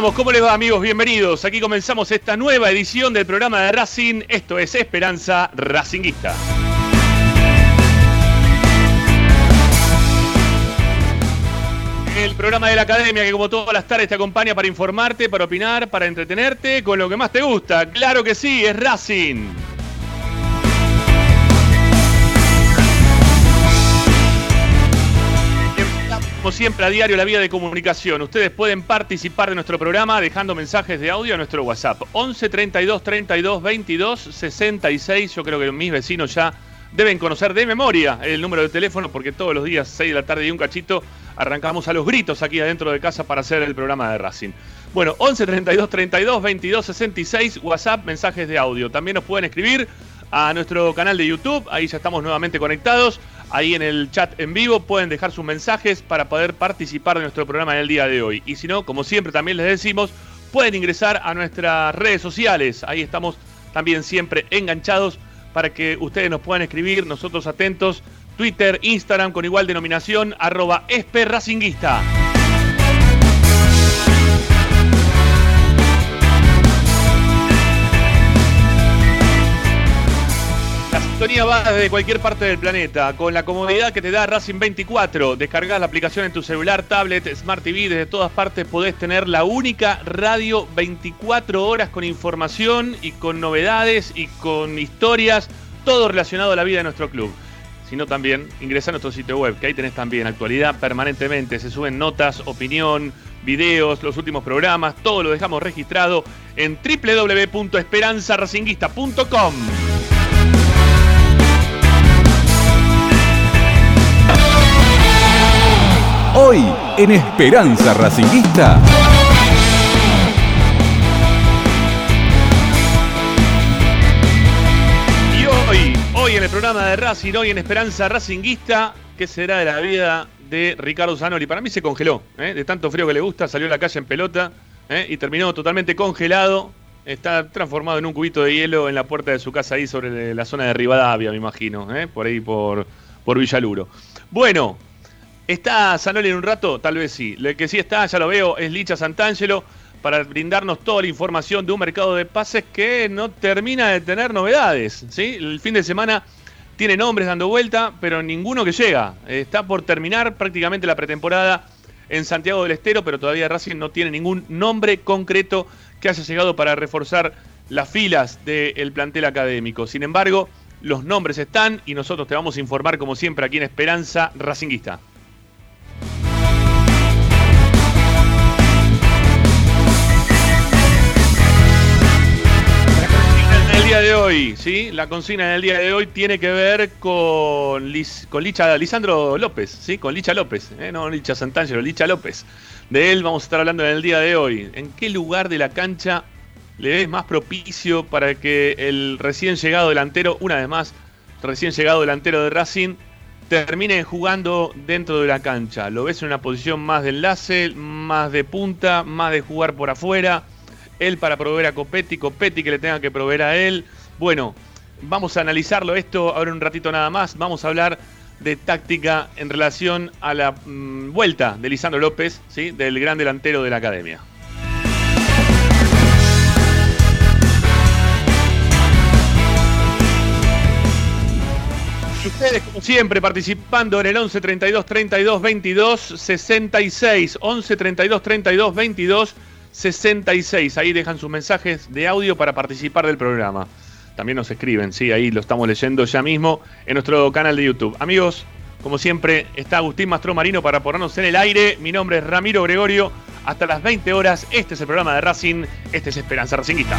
¿Cómo les va amigos? Bienvenidos. Aquí comenzamos esta nueva edición del programa de Racing. Esto es Esperanza Racinguista. El programa de la academia que como todas las tardes te acompaña para informarte, para opinar, para entretenerte con lo que más te gusta. Claro que sí, es Racing. Como siempre, a diario la vía de comunicación. Ustedes pueden participar de nuestro programa dejando mensajes de audio a nuestro WhatsApp. 11 32 32 22 66. Yo creo que mis vecinos ya deben conocer de memoria el número de teléfono porque todos los días, 6 de la tarde y un cachito, arrancamos a los gritos aquí adentro de casa para hacer el programa de Racing. Bueno, 11 32 32 22 66, WhatsApp, mensajes de audio. También nos pueden escribir a nuestro canal de YouTube, ahí ya estamos nuevamente conectados. Ahí en el chat en vivo pueden dejar sus mensajes para poder participar de nuestro programa en el día de hoy. Y si no, como siempre también les decimos, pueden ingresar a nuestras redes sociales. Ahí estamos también siempre enganchados para que ustedes nos puedan escribir, nosotros atentos. Twitter, Instagram con igual denominación, arroba esperracinguista. Sintonía va desde cualquier parte del planeta, con la comodidad que te da Racing 24. Descargas la aplicación en tu celular, tablet, Smart TV, desde todas partes podés tener la única radio 24 horas con información y con novedades y con historias, todo relacionado a la vida de nuestro club. Sino también ingresa a nuestro sitio web, que ahí tenés también actualidad permanentemente. Se suben notas, opinión, videos, los últimos programas, todo lo dejamos registrado en www.esperanzaracinguista.com. Hoy en Esperanza Racinguista. Y hoy, hoy en el programa de Racing, hoy en Esperanza Racinguista, ¿qué será de la vida de Ricardo Zanoli? Para mí se congeló, ¿eh? de tanto frío que le gusta, salió a la calle en pelota ¿eh? y terminó totalmente congelado. Está transformado en un cubito de hielo en la puerta de su casa ahí sobre la zona de Rivadavia, me imagino, ¿eh? por ahí por, por Villaluro. Bueno, ¿está Zanoli en un rato? Tal vez sí. Lo que sí está, ya lo veo, es Licha Santangelo para brindarnos toda la información de un mercado de pases que no termina de tener novedades. ¿sí? El fin de semana tiene nombres dando vuelta, pero ninguno que llega. Está por terminar prácticamente la pretemporada en Santiago del Estero, pero todavía Racing no tiene ningún nombre concreto que haya llegado para reforzar las filas del plantel académico. Sin embargo, los nombres están y nosotros te vamos a informar como siempre aquí en Esperanza Racinguista. Día de hoy, ¿sí? La consigna del día de hoy tiene que ver con, con Licha, Lisandro López, ¿sí? Con Licha López, ¿eh? no Licha Santangelo, Licha López. De él vamos a estar hablando en el día de hoy. ¿En qué lugar de la cancha le ves más propicio para que el recién llegado delantero, una vez más, recién llegado delantero de Racing, termine jugando dentro de la cancha? ¿Lo ves en una posición más de enlace, más de punta, más de jugar por afuera? Él para proveer a Copetti, Copetti que le tenga que proveer a él. Bueno, vamos a analizarlo esto ahora un ratito nada más. Vamos a hablar de táctica en relación a la mm, vuelta de Lisandro López, ¿sí? del gran delantero de la academia. Ustedes, como siempre, participando en el 11 32 32 22 66. 11 32 32 22 66. Ahí dejan sus mensajes de audio para participar del programa. También nos escriben, sí, ahí lo estamos leyendo ya mismo en nuestro canal de YouTube. Amigos, como siempre, está Agustín Mastro Marino para ponernos en el aire. Mi nombre es Ramiro Gregorio. Hasta las 20 horas, este es el programa de Racing. Este es Esperanza Racinguista.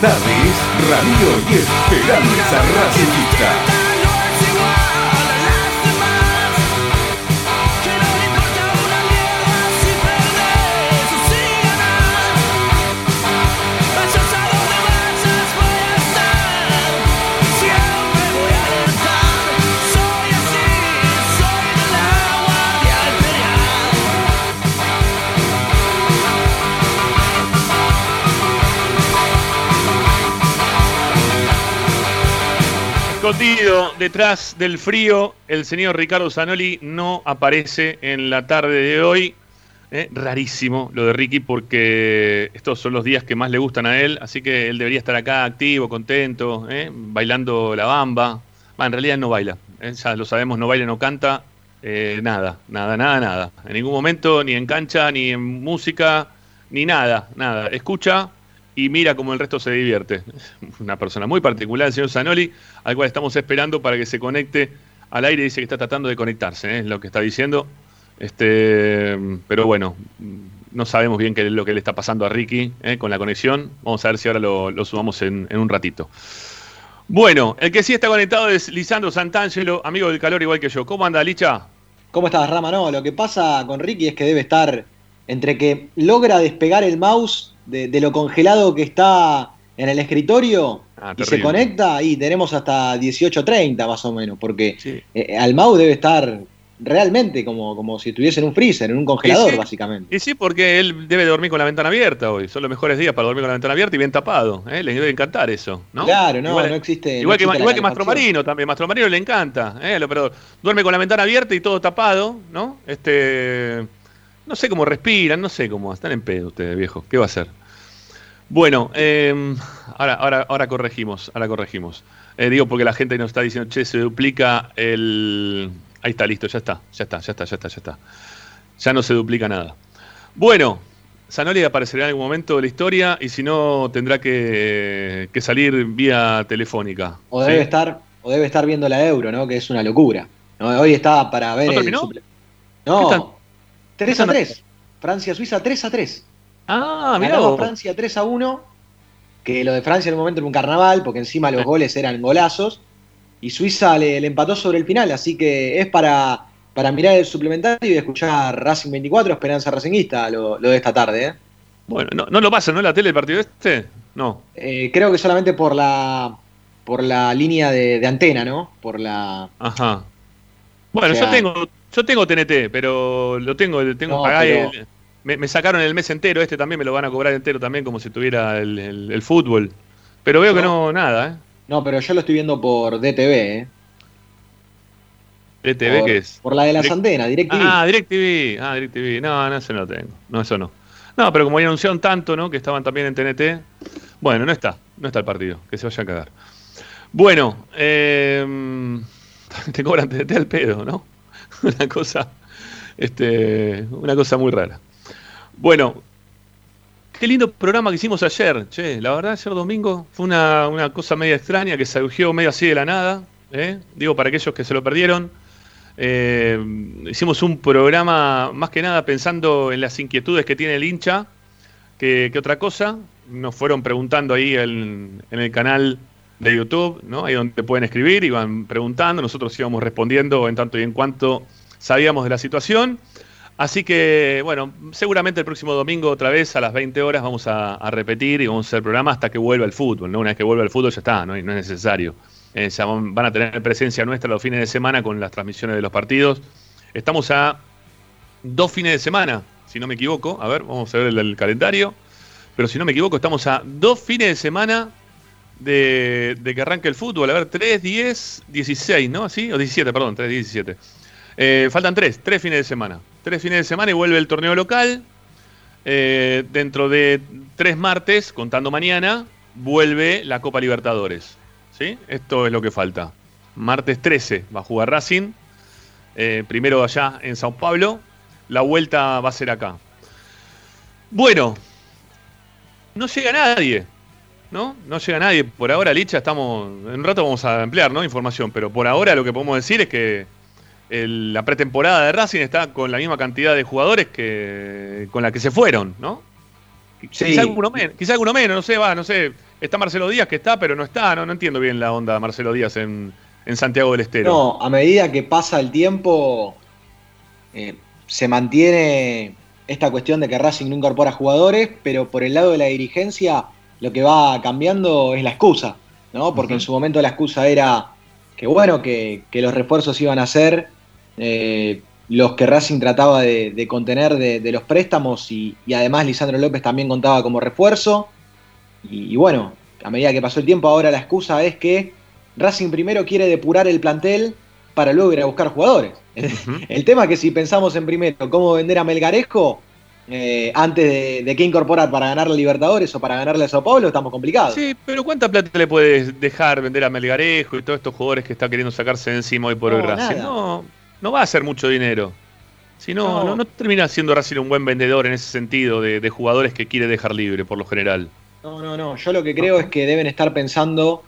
Tardes, Radio y Esperanza Racinguista. Escondido detrás del frío, el señor Ricardo Zanoli no aparece en la tarde de hoy. Eh, rarísimo lo de Ricky porque estos son los días que más le gustan a él, así que él debería estar acá activo, contento, eh, bailando la bamba. Va, en realidad no baila, eh, ya lo sabemos, no baila, no canta, nada, nada, nada, nada. En ningún momento, ni en cancha, ni en música, ni nada, nada. Escucha y mira cómo el resto se divierte. Una persona muy particular, el señor Zanoli, al cual estamos esperando para que se conecte al aire. Dice que está tratando de conectarse, ¿eh? es lo que está diciendo. Este, pero bueno, no sabemos bien qué es lo que le está pasando a Ricky ¿eh? con la conexión. Vamos a ver si ahora lo, lo sumamos en, en un ratito. Bueno, el que sí está conectado es Lisandro Santangelo, amigo del calor igual que yo. ¿Cómo anda, Licha? ¿Cómo estás, Rama? No, lo que pasa con Ricky es que debe estar entre que logra despegar el mouse de, de lo congelado que está en el escritorio Ah, y se conecta y tenemos hasta 18.30 más o menos, porque Sí. eh, debe estar realmente como, como si estuviese en un freezer, en un congelador, sí. básicamente. Y sí, porque él debe dormir con la ventana abierta hoy. Son los mejores días para dormir con la ventana abierta y bien tapado. ¿eh? Le debe encantar eso, ¿no? Claro, no, Igual- no existe. Igual que, existe igual que Mastro calefacción. Marino también. Mastro Marino le encanta. ¿eh? Lo- Pero duerme con la ventana abierta y todo tapado, ¿no? Este. no sé cómo respiran, no sé cómo, están en pedo ustedes, viejo. ¿Qué va a hacer? Bueno, eh, ahora, ahora, ahora corregimos, ahora corregimos. Eh, digo porque la gente nos está diciendo, che, se duplica el. Ahí está, listo, ya está, ya está, ya está, ya está, ya está. Ya no se duplica nada. Bueno, Zanoli aparecerá en algún momento de la historia y si no tendrá que, que salir vía telefónica. O debe ¿sí? estar, o debe estar viendo la euro, ¿no? Que es una locura. ¿no? Hoy está para ver ¿No el terminó? suple- ¿Qué tal? No, 3 a 3. Francia-Suiza 3 a 3. Ah, vos. Francia 3 a 1. Que lo de Francia en un momento era un carnaval, porque encima los Sí. goles eran golazos. Y Suiza le, le empató sobre el final, así que es para, para mirar el suplementario y escuchar Racing 24, Esperanza Racingista, lo, lo de esta tarde. ¿eh? Bueno, no, no lo pasan, ¿no? La tele el partido este. No. Eh, creo que solamente por la por la línea de, de antena, ¿no? Por la. Ajá. Bueno, O sea- yo tengo, yo tengo TNT, pero lo tengo, tengo No, pero- el- me, me sacaron el mes entero, este también me lo van a cobrar entero también, como si tuviera el, el- el fútbol. Pero veo que no, nada, ¿eh? No, pero yo lo estoy viendo por DTV, ¿eh? DTV, por, ¿qué es? Por la de las Direct- antenas, DirecTV. Ah, DirecTV. Ah, DirecTV. No, no, eso no lo tengo. No, eso no. No, pero como ya anunciaron tanto, ¿no? Que estaban también en TNT. Bueno, no está. No está el partido. Que se vayan a cagar. Bueno, eh, te cobran TNT al pedo, ¿no? Una cosa, este, una cosa muy rara. Bueno, qué lindo programa que hicimos ayer, che. La verdad, ayer domingo fue una, una cosa media extraña que surgió medio así de la nada. ¿eh? Digo, para aquellos que se lo perdieron. Eh, hicimos un programa más que nada pensando en las inquietudes que tiene el hincha que, otra cosa. Nos fueron preguntando ahí en, en el canal de YouTube, ¿no? Ahí donde pueden escribir, iban preguntando, nosotros íbamos respondiendo en tanto y en cuanto sabíamos de la situación. Así que, bueno, seguramente el próximo domingo otra vez a las 20 horas vamos a, repetir y vamos a hacer el programa hasta que vuelva el fútbol, ¿no? Una vez que vuelva el fútbol ya está, no, es necesario. Eh, van a tener presencia nuestra los fines de semana con las transmisiones de los partidos. Estamos a dos fines de semana, si no me equivoco. A ver, vamos a ver el, calendario. Pero si no me equivoco, estamos a dos fines de semana de, de que arranque el fútbol. A ver, 3, 10, 16, ¿no? ¿Así? O 17, perdón, 3, 17. Eh, faltan tres, tres fines de semana. Tres fines de semana y vuelve el torneo local. Eh, dentro de tres martes, contando mañana, vuelve la Copa Libertadores. ¿Sí? Esto es lo que falta. Martes 13 va a jugar Racing. eh, primero allá en Sao Paulo. La vuelta va a ser acá. Bueno, no llega nadie. ¿No? No llega nadie. Por ahora, Licha, estamos. En un rato vamos a ampliar, ¿no? Información. Pero por ahora lo que podemos decir es que el- la pretemporada de Racing está con la misma cantidad de jugadores que con la que se fueron, ¿no? Sí. Quizá alguno menos, quizá alguno menos, no sé, va, no sé. Está Marcelo Díaz que está, pero no está, no, no entiendo bien la onda de Marcelo Díaz en, en Santiago del Estero. No, a medida que pasa el tiempo, eh, se mantiene esta cuestión de que Racing no incorpora jugadores, pero por el lado de la dirigencia lo que va cambiando es la excusa, ¿no? Porque en su momento la excusa era que bueno, que, que los refuerzos iban a ser eh, los que Racing trataba de, de contener de, de los préstamos y, y además Lisandro López también contaba como refuerzo. Y, y bueno, a medida que pasó el tiempo, ahora la excusa es que Racing primero quiere depurar el plantel para luego ir a buscar jugadores. El tema es que si pensamos en primero cómo vender a Melgarejo eh, antes de, de qué incorporar para ganar la Libertadores o para ganarle a Sao Paulo, estamos complicados. Sí, pero ¿cuánta plata le puedes dejar vender a Melgarejo y todos estos jugadores que está queriendo sacarse de encima hoy por hoy Racing? No, no va a ser mucho dinero. Si no, No. no, no termina siendo Racing un buen vendedor en ese sentido de, de jugadores que quiere dejar libre por lo general. No, no, no. Yo lo que creo es que deben estar pensando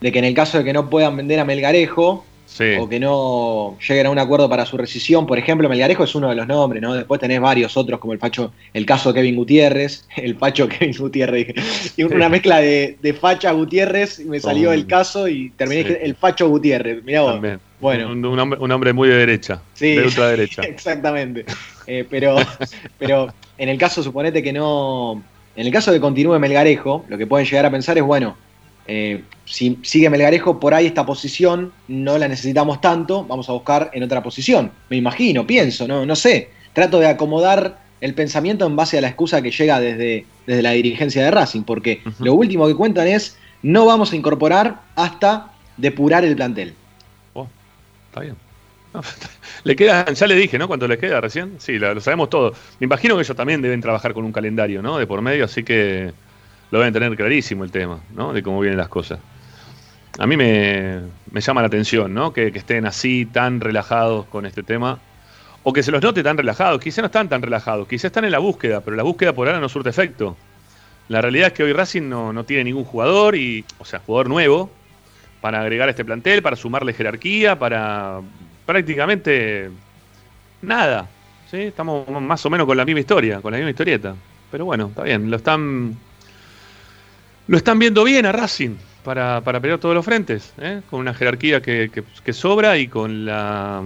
de que en el caso de que no puedan vender a Melgarejo Sí. o que no lleguen a un acuerdo para su rescisión, por ejemplo, Melgarejo es uno de los nombres, ¿no? Después tenés varios otros, como el Facho, el caso de Kevin Gutiérrez, el Facho Kevin Gutiérrez, y una mezcla de, de Facha Gutiérrez, y me salió el caso y terminé Sí. el Facho Gutiérrez. Mirá vos. También. Bueno. Un, un hombre, un hombre muy de derecha. Sí. De ultraderecha. Exactamente. Eh, pero, pero en el caso, suponete que no. En el caso de continúe Melgarejo, lo que pueden llegar a pensar es, bueno, eh, si sigue Melgarejo por ahí esta posición, no la necesitamos tanto, vamos a buscar en otra posición. Me imagino, pienso, no, no sé. Trato de acomodar el pensamiento en base a la excusa que llega desde, desde la dirigencia de Racing, porque lo último que cuentan es, no vamos a incorporar hasta depurar el plantel. Oh, está bien. le quedan, ya le dije, ¿no? ¿Cuánto le queda recién? Sí, lo, lo, sabemos todo. Me imagino que ellos también deben trabajar con un calendario, ¿no? De por medio, así que lo deben tener clarísimo el tema, ¿no? De cómo vienen las cosas. A mí me, me llama la atención, ¿no? Que, que, estén así, tan relajados con este tema. O que se los note tan relajados. Quizá no están tan relajados. Quizá están en la búsqueda, pero la búsqueda por ahora no surte efecto. La realidad es que hoy Racing no, no tiene ningún jugador, y, o sea, jugador nuevo, para agregar a este plantel, para sumarle jerarquía, para prácticamente nada. ¿sí? Estamos más o menos con la misma historia, con la misma historieta. Pero bueno, está bien, lo están lo están viendo bien a Racing para, para pelear todos los frentes, ¿eh? con una jerarquía que, que, que, sobra y con la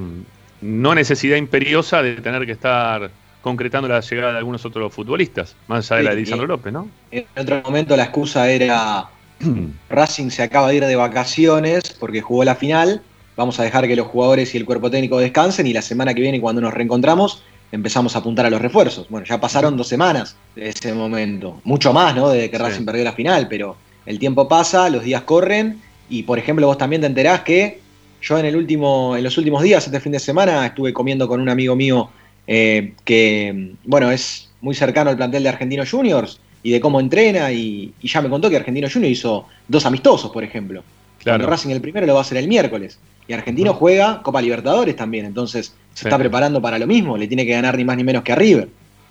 no necesidad imperiosa de tener que estar concretando la llegada de algunos otros futbolistas, más allá de la de Lisandro López, ¿no? En otro momento la excusa era Racing se acaba de ir de vacaciones porque jugó la final, vamos a dejar que los jugadores y el cuerpo técnico descansen y la semana que viene cuando nos reencontramos empezamos a apuntar a los refuerzos. Bueno, ya pasaron dos semanas de ese momento, mucho más, ¿no? Desde que Racing sí. perdió la final, pero el tiempo pasa, los días corren y, por ejemplo, vos también te enterás que yo en, el último, en los últimos días, este fin de semana, estuve comiendo con un amigo mío eh, que, bueno, es muy cercano al plantel de Argentinos Juniors y de cómo entrena y, y ya me contó que Argentino Juniors hizo dos amistosos, por ejemplo. Claro. Cuando Racing el primero lo va a hacer el miércoles. Y Argentino juega Copa Libertadores también, entonces se sí. está preparando para lo mismo, le tiene que ganar ni más ni menos que a River.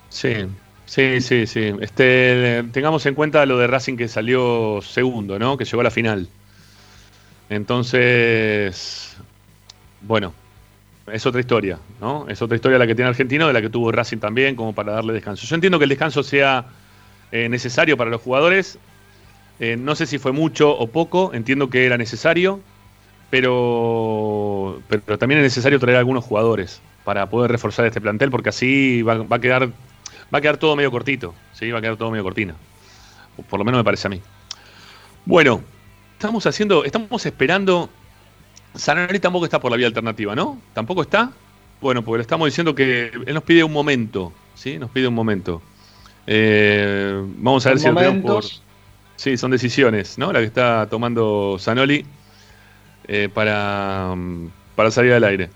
Sí, sí, sí, sí. Este, tengamos en cuenta lo de Racing que salió segundo, ¿no? Que llegó a la final. Entonces, bueno, es otra historia, ¿no? Es otra historia la que tiene Argentino, de la que tuvo Racing también, como para darle descanso. Yo entiendo que el descanso sea eh, necesario para los jugadores. Eh, no sé si fue mucho o poco, entiendo que era necesario pero, pero también es necesario traer algunos jugadores para poder reforzar este plantel, porque así va, va, a quedar va a quedar todo medio cortito, ¿sí? va a quedar todo medio cortina. Por lo menos me parece a mí. Bueno, estamos haciendo, estamos esperando. Sanari tampoco está por la vía alternativa, ¿no? ¿Tampoco está? Bueno, porque le estamos diciendo que él nos pide un momento, ¿sí? Nos pide un momento. Eh, vamos a ver si lo tenemos por. Sí, son decisiones, ¿no? La que está tomando Sanoli eh, para, para salir al aire.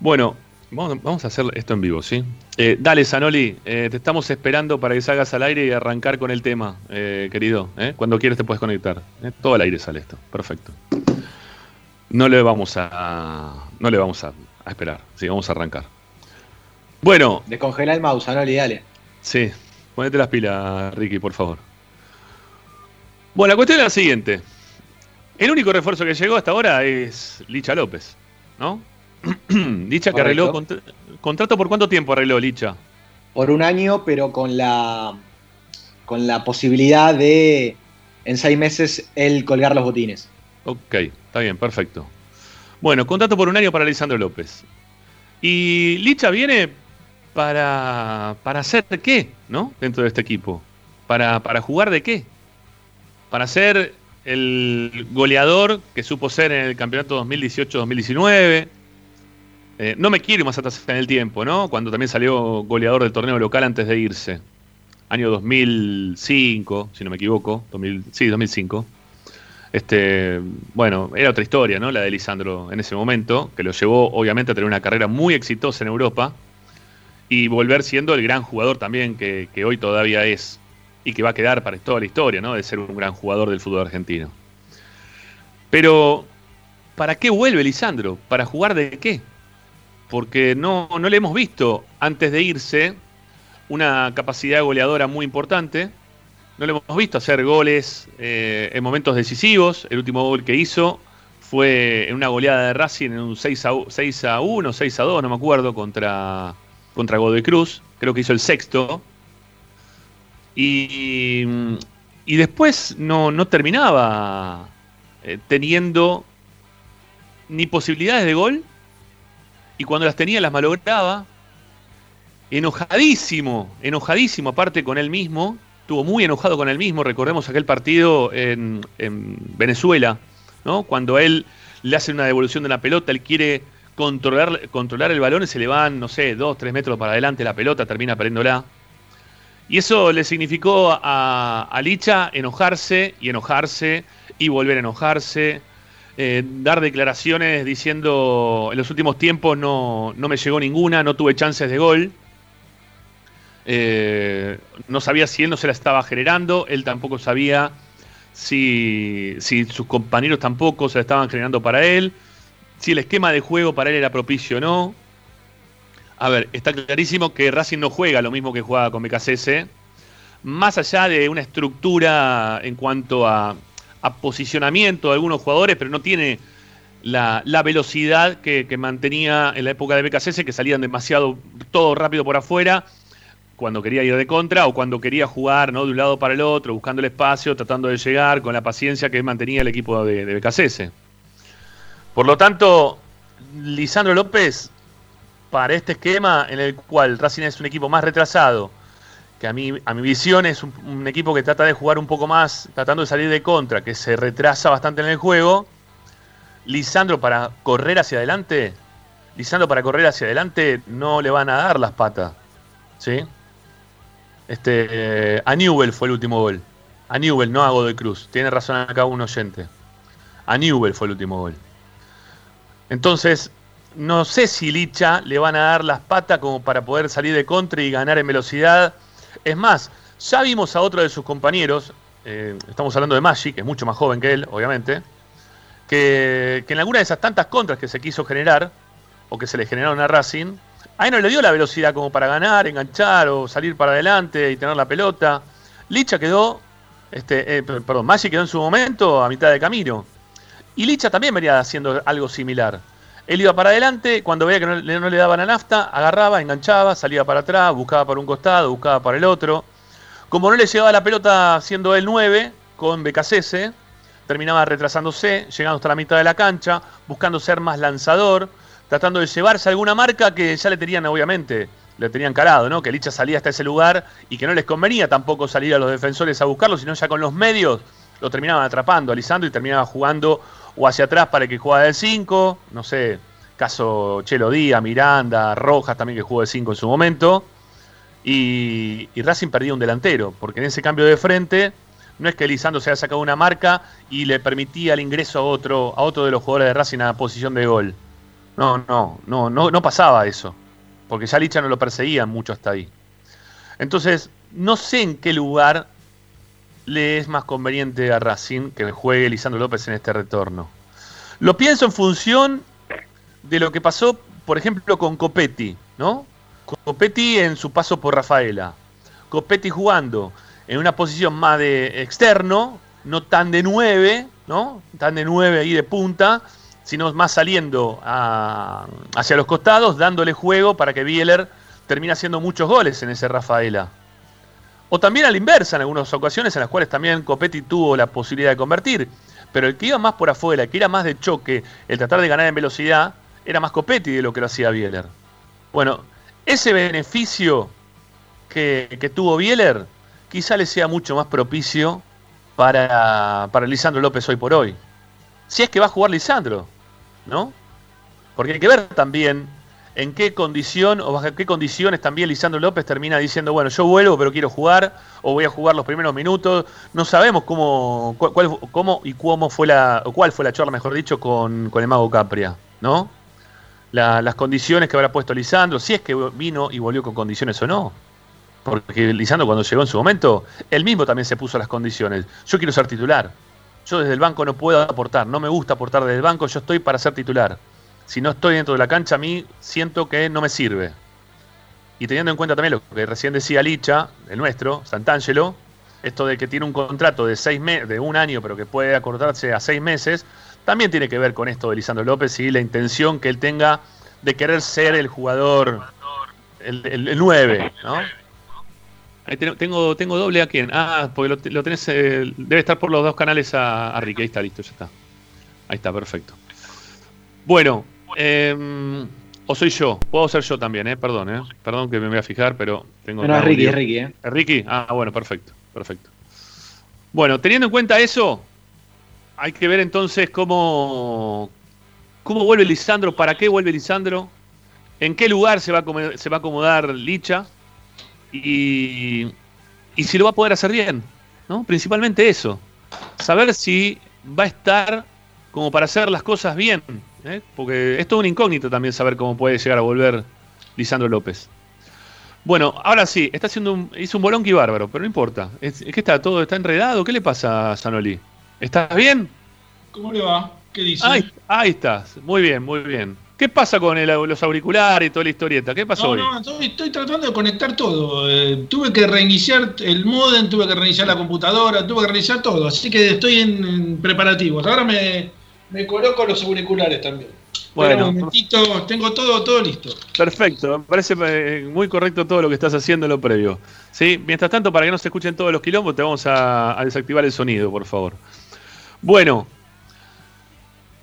Bueno, vamos, vamos, a hacer esto en vivo, ¿sí? Eh, dale, Zanoli, eh, te estamos esperando para que salgas al aire y arrancar con el tema, querido. Cuando quieras te puedes conectar. Todo al aire sale esto, perfecto. No le vamos a, no le vamos a, a esperar, sí, vamos a arrancar. Bueno. Descongela el mouse, Zanoli, dale. Sí, ponete las pilas, Ricky, por favor. Bueno, la cuestión es la siguiente. El único refuerzo que llegó hasta ahora es Licha López, ¿no? Licha que arregló cont contrato por cuánto tiempo arregló Licha? Por un año, pero con la con la posibilidad de en seis meses él colgar los botines. Ok, está bien, perfecto. Bueno, contrato por un año para Lisandro López. Y Licha viene para, para hacer qué, ¿no? Dentro de este equipo. Para, para jugar de qué. Para ser el goleador que supo ser en el campeonato 2018-2019. Eh, no me quiero más atrás en el tiempo, ¿no? Cuando también salió goleador del torneo local antes de irse. Año 2005, si no me equivoco. 2000, sí, 2005. Este, bueno, era otra historia, ¿no? La de Lisandro en ese momento, que lo llevó obviamente a tener una carrera muy exitosa en Europa y volver siendo el gran jugador también que, que hoy todavía es y que va a quedar para toda la historia, ¿no? De ser un gran jugador del fútbol argentino. Pero, ¿para qué vuelve Lisandro? ¿Para jugar de qué? Porque no, no le hemos visto antes de irse una capacidad goleadora muy importante. No le hemos visto hacer goles eh, en momentos decisivos. El último gol que hizo fue en una goleada de Racing en un 6 a, 6 a 1, 6 a 2, no me acuerdo, contra, contra Godoy Cruz. Creo que hizo el sexto y, y después no, no terminaba eh, teniendo ni posibilidades de gol. Y cuando las tenía las malograba. Enojadísimo, enojadísimo aparte con él mismo. Estuvo muy enojado con él mismo. Recordemos aquel partido en, en Venezuela, ¿no? Cuando él le hace una devolución de la pelota, él quiere controlar, controlar el balón y se le van, no sé, dos, tres metros para adelante la pelota, termina perdiéndola. Y eso le significó a, a Licha enojarse y enojarse y volver a enojarse. eh, dar declaraciones diciendo en los últimos tiempos no, no me llegó ninguna, no tuve chances de gol. Eh, no sabía si él no se la estaba generando, él tampoco sabía si, si sus compañeros tampoco se la estaban generando para él, si el esquema de juego para él era propicio o no. A ver, está clarísimo que Racing no juega lo mismo que jugaba con BKCS, más allá de una estructura en cuanto a, posicionamiento de algunos jugadores, pero no tiene la, velocidad que, mantenía en la época de BKCS, que salían demasiado todo rápido por afuera cuando quería ir de contra o cuando quería jugar ¿no? de un lado para el otro, buscando el espacio, tratando de llegar con la paciencia que mantenía el equipo de, de. Por lo tanto, Lisandro López, para este esquema en el cual Racing es un equipo más retrasado, que a mi, a mi visión es un, equipo que trata de jugar un poco más, tratando de salir de contra, que se retrasa bastante en el juego. Lisandro para correr hacia adelante, Lisandro para correr hacia adelante no le van a dar las patas. ¿Sí? Este, eh, a Newell fue el último gol. A Newell, no a Godoy Cruz. Tiene razón acá un oyente. A Newell fue el último gol. Entonces, no sé si Licha le van a dar las patas como para poder salir de contra y ganar en velocidad. Es más, ya vimos a otro de sus compañeros, eh, estamos hablando de Magic, que es mucho más joven que él, obviamente, que, en alguna de esas tantas contras que se quiso generar, o que se le generaron a Racing, ahí no le dio la velocidad como para ganar, enganchar o salir para adelante y tener la pelota. Licha quedó, este, eh, perdón, Magic quedó en su momento a mitad de camino. Y Licha también venía haciendo algo similar. Él iba para adelante, cuando veía que no, le daban la nafta, agarraba, enganchaba, salía para atrás, buscaba para un costado, buscaba para el otro. Como no le llegaba la pelota siendo el 9, con BKCS, terminaba retrasándose, llegando hasta la mitad de la cancha, buscando ser más lanzador, tratando de llevarse alguna marca que ya le tenían, obviamente, le tenían calado, ¿no? Que Licha salía hasta ese lugar y que no les convenía tampoco salir a los defensores a buscarlo, sino ya con los medios lo terminaban atrapando a Lisandro y terminaba jugando o hacia atrás para que jugara del 5, no sé, caso Chelo Díaz, Miranda, Rojas también que jugó de 5 en su momento. Y, y, Racing perdía un delantero, porque en ese cambio de frente no es que Lisandro se haya sacado una marca y le permitía el ingreso a otro, a otro de los jugadores de Racing a posición de gol. No, no, no, no, no pasaba eso, porque ya Licha no lo perseguía mucho hasta ahí. Entonces, no sé en qué lugar le es más conveniente a Racing que juegue Lisandro López en este retorno. Lo pienso en función de lo que pasó, por ejemplo, con Copetti, ¿no? Copetti en su paso por Rafaela. Copetti jugando en una posición más de externo, no tan de 9, ¿no? Tan de 9 ahí de punta, sino más saliendo hacia los costados, dándole juego para que Bieler termine haciendo muchos goles en ese Rafaela. O también a la inversa en algunas ocasiones en las cuales también Copetti tuvo la posibilidad de convertir. Pero el que iba más por afuera, el que era más de choque, el tratar de ganar en velocidad, era más Copetti de lo que lo hacía Bieler. Bueno, ese beneficio que, que tuvo Bieler quizá le sea mucho más propicio para, para Lisandro López hoy por hoy. Si es que va a jugar Lisandro, ¿no? Porque hay que ver también en qué condición o bajo qué condiciones también Lisandro López termina diciendo, bueno, yo vuelvo pero quiero jugar o voy a jugar los primeros minutos. No sabemos cómo, cuál, cómo y cómo fue la, cuál fue la charla, mejor dicho, con, con el mago Capria, ¿no? La, las condiciones que habrá puesto Lisandro, si es que vino y volvió con condiciones o no. Porque Lisandro cuando llegó en su momento, él mismo también se puso las condiciones. Yo quiero ser titular. Yo desde el banco no puedo aportar, no me gusta aportar desde el banco, yo estoy para ser titular si no estoy dentro de la cancha, a mí siento que no me sirve. Y teniendo en cuenta también lo que recién decía Licha, el nuestro, Santangelo, esto de que tiene un contrato de seis de un año, pero que puede acortarse a seis meses, también tiene que ver con esto de Lisandro López y la intención que él tenga de querer ser el jugador, el, el, el 9, ¿no? Ahí tengo, tengo doble a quién. Ah, porque lo, tenés, eh, debe estar por los dos canales a, a. Ahí está, listo, ya está. Ahí está, perfecto. Bueno, eh, o soy yo, puedo ser yo también, ¿eh? Perdón, ¿eh? Perdón que me voy a fijar, pero tengo... No, es Ricky, es Ricky, ¿eh? ¿Es Ricky? Ah, bueno, perfecto, perfecto. Bueno, teniendo en cuenta eso, hay que ver entonces cómo, cómo vuelve Lisandro, para qué vuelve Lisandro, en qué lugar se va a, comer, se va a acomodar Licha y, y si lo va a poder hacer bien, ¿no? Principalmente eso, saber si va a estar como para hacer las cosas bien. ¿Eh? Porque es todo un incógnito también saber cómo puede llegar a volver Lisandro López. Bueno, ahora sí, está haciendo un, hizo un bolonqui bárbaro, pero no importa. Es, que está todo, está enredado. ¿Qué le pasa a Sanoli? ¿Estás bien? ¿Cómo le va? ¿Qué dice? Ahí, estás. Muy bien, muy bien. ¿Qué pasa con los auriculares y toda la historieta? ¿Qué pasó no, No, estoy, tratando de conectar todo. Eh, tuve que reiniciar el modem, tuve que reiniciar la computadora, tuve que reiniciar todo. Así que estoy en, preparativos. Ahora me, me coloco los auriculares también. Bueno, un momentito, tengo todo, todo listo. Perfecto, me parece eh, muy correcto todo lo que estás haciendo en lo previo. ¿Sí? Mientras tanto, para que no se escuchen todos los quilombos, te vamos a, desactivar el sonido, por favor. Bueno,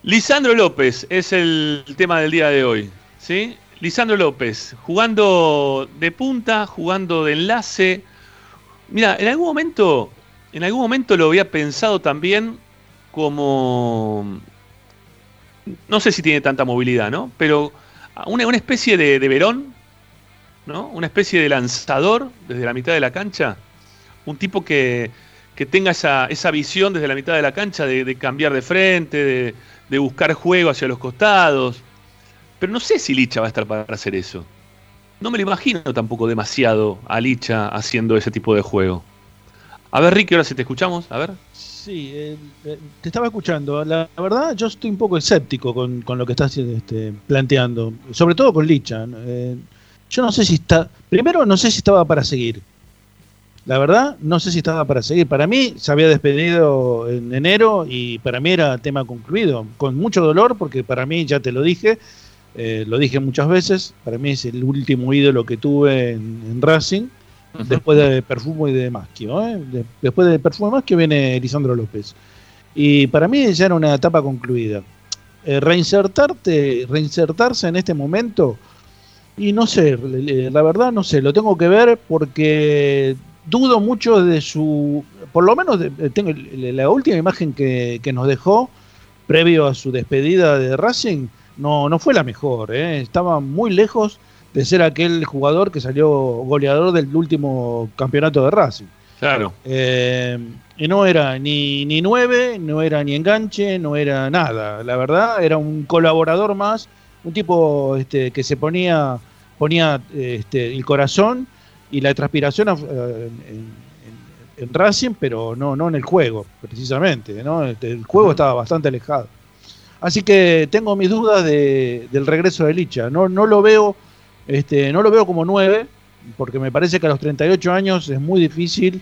Lisandro López es el tema del día de hoy. ¿sí? Lisandro López, jugando de punta, jugando de enlace. Mira, en algún momento, en algún momento lo había pensado también como no sé si tiene tanta movilidad, ¿no? Pero una, una especie de, Verón, ¿no? Una especie de lanzador desde la mitad de la cancha. Un tipo que, tenga esa, visión desde la mitad de la cancha de, cambiar de frente, de, buscar juego hacia los costados. Pero no sé si Licha va a estar para hacer eso. No me lo imagino tampoco demasiado a Licha haciendo ese tipo de juego. A ver, Ricky, ahora si te escuchamos, a ver. Sí, eh, eh, te estaba escuchando. La, verdad, yo estoy un poco escéptico con, lo que estás este, planteando, sobre todo con Licha. Eh, yo no sé si está. Primero, no sé si estaba para seguir. La verdad, no sé si estaba para seguir. Para mí, se había despedido en enero y para mí era tema concluido. Con mucho dolor, porque para mí, ya te lo dije, lo dije muchas veces, para mí es el último ídolo que tuve en Racing después de Perfumo y de Maschio. ¿eh? después de Perfumo y Maschio viene Lisandro López. Y para mí ya era una etapa concluida. Eh, reinsertarte, reinsertarse en este momento, y no sé, la verdad no sé, lo tengo que ver porque dudo mucho de su, por lo menos tengo la última imagen que, nos dejó previo a su despedida de Racing, no, no fue la mejor, ¿eh? estaba muy lejos de ser aquel jugador que salió goleador del último campeonato de Racing. Claro. Eh, y no era ni, ni nueve, no era ni enganche, no era nada. La verdad, era un colaborador más, un tipo este, que se ponía, ponía este, el corazón y la transpiración eh, en, Racing, pero no, no en el juego, precisamente. ¿no? Este, el juego estaba bastante alejado. Así que tengo mis dudas del regreso de Licha. No, no lo veo este, no lo veo como 9, porque me parece que a los 38 años es muy difícil,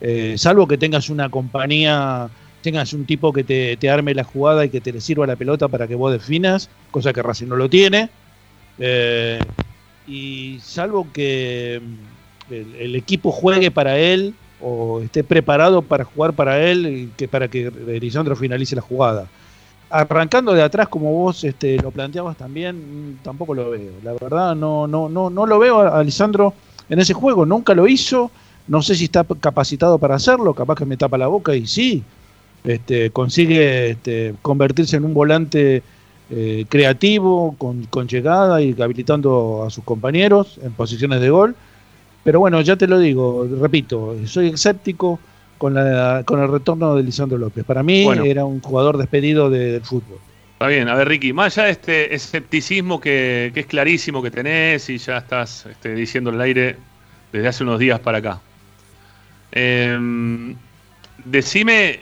eh, salvo que tengas una compañía, tengas un tipo que te, arme la jugada y que te le sirva la pelota para que vos definas, cosa que Racing no lo tiene. Eh, y salvo que mm, el, equipo juegue para él o esté preparado para jugar para él, que para que Lisandro finalice la jugada arrancando de atrás como vos este, lo planteabas también, tampoco lo veo. La verdad no, no, no, no lo veo a Lisandro en ese juego, nunca lo hizo, no sé si está capacitado para hacerlo, capaz que me tapa la boca y sí, este, consigue este, convertirse en un volante eh, creativo, con, con, llegada y habilitando a sus compañeros en posiciones de gol. Pero bueno, ya te lo digo, repito, soy escéptico con, la, con el retorno de Lisandro López. Para mí era un jugador despedido del fútbol. Está bien, a ver Ricky, más allá de este escepticismo que, es clarísimo que tenés y ya estás este, diciendo el aire desde hace unos días para acá. Em, decime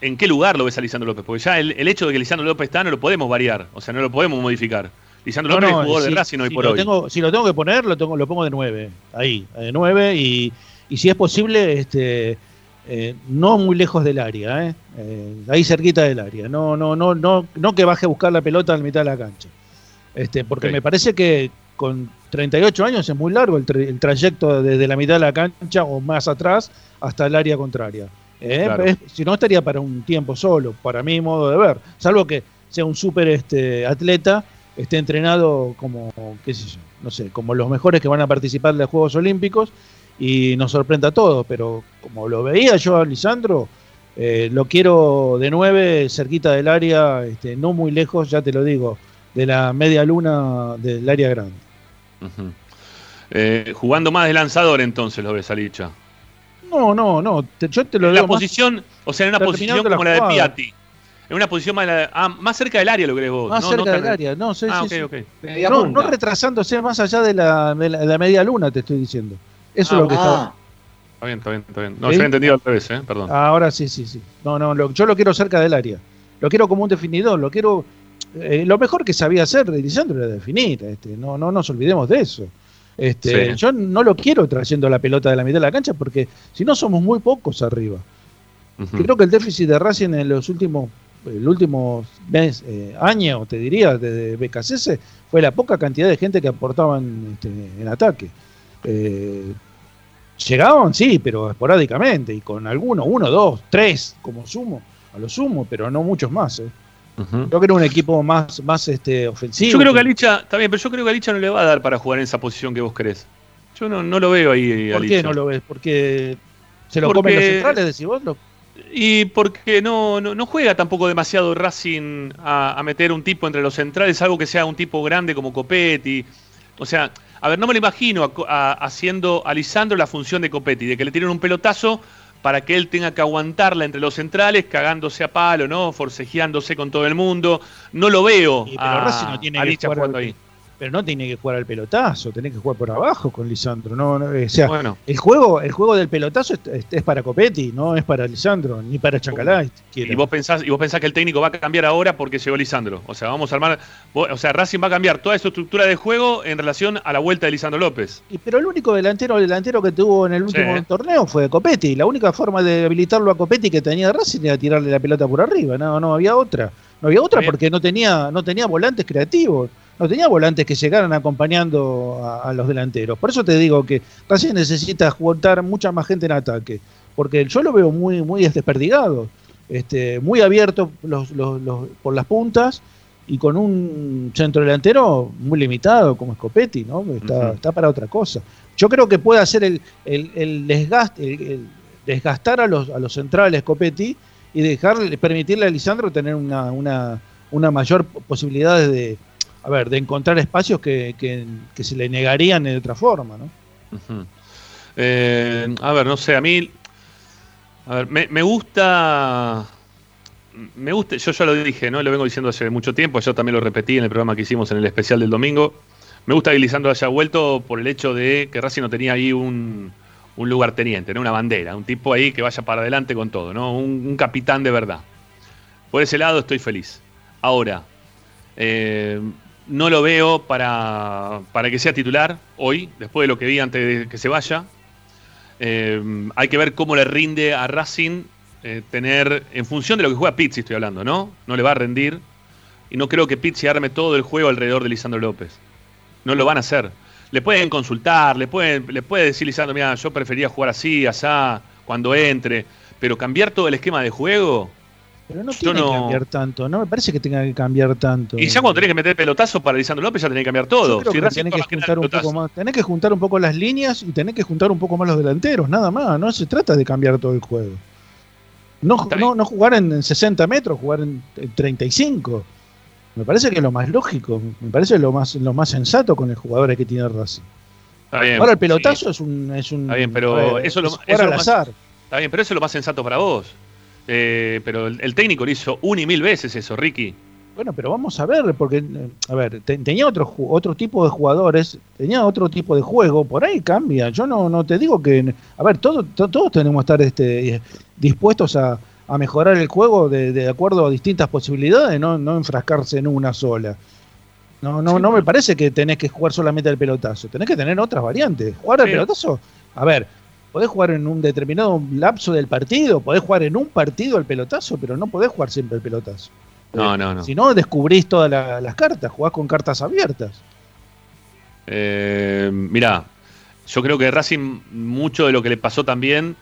en qué lugar lo ves a Lisandro López, porque ya el, hecho de que Lisandro López está no lo podemos variar, o sea, no lo podemos modificar. Lisandro López es jugador de Racing hoy por hoy. Tengo, si lo tengo que poner, lo, tengo, lo pongo de 9, ahí, de 9, y, y si es posible, este eh, no muy lejos del área, eh. Eh, ahí cerquita del área, no, no, no, no, no que baje a buscar la pelota en mitad de la cancha. Este, porque me parece que con 38 años es muy largo el, trayecto desde la mitad de la cancha o más atrás hasta el área contraria. si no estaría para un tiempo solo, para mi modo de ver, salvo que sea un súper este, atleta, esté entrenado como, qué sé yo, no sé, como los mejores que van a participar en los Juegos Olímpicos y nos sorprende a todos, pero como lo veía yo a Lisandro, eh, lo quiero de nueve, cerquita del área, este, no muy lejos, ya te lo digo, de la media luna del área grande. Eh, jugando más de lanzador entonces lo ves a Licha. No, no, no, yo te lo en La posición, o sea, en una posición como la de Piatti. En una posición más, ah, más cerca del área, lo crees vos. Más no, cerca no tan- del área, no, sí, Ah, sí, No, no retrasándose más allá de la, de la, de la media luna, te estoy diciendo. Eso es lo que está. Ah, Está bien, está bien, está bien. No, ¿Sí? yo había entendido al revés, ¿eh? Perdón. Ahora sí, sí, sí. No, no, lo- yo lo quiero cerca del área. Lo quiero como un definidor, lo quiero. eh, lo mejor que sabía hacer Lisandro era definir. Este, no, no nos olvidemos de eso. Este, Sí. Yo no lo quiero trayendo la pelota de la mitad de la cancha porque si no somos muy pocos arriba. Ujú. Creo que el déficit de Racing en los últimos, el último mes, eh, año, te diría, desde BKCS, fue la poca cantidad de gente que aportaban este, en ataque. Eh, llegaban, sí, pero esporádicamente, y con algunos, uno, dos, tres, como sumo, a lo sumo, pero no muchos más. eh. Creo que era un equipo más, más este, ofensivo. Yo creo que a Licha, está bien, pero yo creo que a Licha no le va a dar para jugar en esa posición que vos querés. Yo no, no lo veo ahí ¿Por qué no lo ves? Porque se lo Porque- comen los centrales, decís vos. Lo- Y porque no, no, no juega tampoco demasiado Racing a, a meter un tipo entre los centrales, algo que sea un tipo grande como Copetti. O sea, a ver, no me lo imagino a- a- haciendo a Lisandro la función de Copetti, de que le tiren un pelotazo para que él tenga que aguantarla entre los centrales, cagándose a palo, ¿no? Forcejeándose con todo el mundo. No lo veo Y, pero a, Racing no tiene que jugar ahí. Pero no tiene que jugar al pelotazo, tiene que jugar por abajo con Lisandro. No, no, o sea, Bueno, el juego, el juego del pelotazo es, es- para Copetti, no es para Lisandro, ni para Chancalay. y vos, pensás, y vos pensás que el técnico va a cambiar ahora porque llegó Lisandro. O sea, vamos a armar. O sea, Racing va a cambiar toda su estructura de juego en relación a la vuelta de Lisandro López. Y- pero el único delantero, delantero que tuvo en el último Sí. torneo fue Copetti. La única forma de habilitarlo a Copetti que tenía Racing era tirarle la pelota por arriba. No, no había otra. No había otra porque no tenía, no tenía volantes creativos. No tenía volantes que llegaran acompañando a, a los delanteros. Por eso te digo que Racing necesita juntar mucha más gente en ataque. Porque yo lo veo muy, muy desperdigado. Este, muy abierto los- los- los- por las puntas y con un centro delantero muy limitado como Scopetti, ¿no? Está, para otra cosa. Yo creo que puede hacer el, el- el desgaste, el, desgastar a los, a los centrales Scopetti y dejarle, permitirle a Lisandro tener una, una, una mayor posibilidad de, a ver, de encontrar espacios que, que- se le negarían de otra forma, ¿no? Eh, a ver, no sé, a mí. A ver, me, gusta. Me gusta, yo ya lo dije, ¿no? Lo vengo diciendo hace mucho tiempo, yo también lo repetí en el programa que hicimos en el especial del domingo. Me gusta que Lisandro haya vuelto por el hecho de que Racing no tenía ahí un, un lugarteniente, ¿no? una bandera, un tipo ahí que vaya para adelante con todo, ¿no? Un, un capitán de verdad. Por ese lado estoy feliz. Ahora, eh, no lo veo para, para que sea titular hoy, después de lo que vi antes de que se vaya. Eh, hay que ver cómo le rinde a Racing eh, tener, en función de lo que juega Pizzi, estoy hablando, ¿no? No le va a rendir. Y no creo que Pizzi arme todo el juego alrededor de Lisandro López. No lo van a hacer. Le pueden consultar, le pueden, le puede decir Lisandro, mira, yo prefería jugar así, asá, cuando entre. Pero cambiar todo el esquema de juego. Pero no tiene no- que cambiar tanto, no me parece que tenga que cambiar tanto. Y ya cuando tenés que meter pelotazo para Lisandro López, ya tenés que cambiar todo. Si que tenés que juntar un poco más, tenés que juntar un poco las líneas y tenés que juntar un poco más los delanteros, nada más. No se trata de cambiar todo el juego. No, no, no jugar en, en 60 metros, jugar en, en 35. Me parece que es lo más lógico, me parece lo más, lo más sensato con el jugador que tiene Racing. Está bien, Ahora el sí. pelotazo es un, es un. Está bien, pero ver, eso es jugar eso al lo más- azar. Está bien, pero eso es lo más sensato para vos. Eh, pero el, el técnico lo hizo una y mil veces eso, Ricky. Bueno, pero vamos a ver, porque, eh, a ver, te- tenía otro, otro tipo de jugadores, tenía otro tipo de juego, por ahí cambia. Yo no, no te digo que, a ver, todo- to- todos tenemos que estar este, dispuestos a, a mejorar el juego de, de acuerdo a distintas posibilidades, no, no enfrascarse en una sola. No, no, Sí, no me parece que tenés que jugar solamente al pelotazo, tenés que tener otras variantes. Jugar al Sí. pelotazo, a ver, podés jugar en un determinado lapso del partido, podés jugar en un partido al pelotazo, pero no podés jugar siempre al pelotazo. No, no, no. Si no, descubrís todas la- las cartas, jugás con cartas abiertas. Eh, mirá, yo creo que Racing, mucho de lo que le pasó también,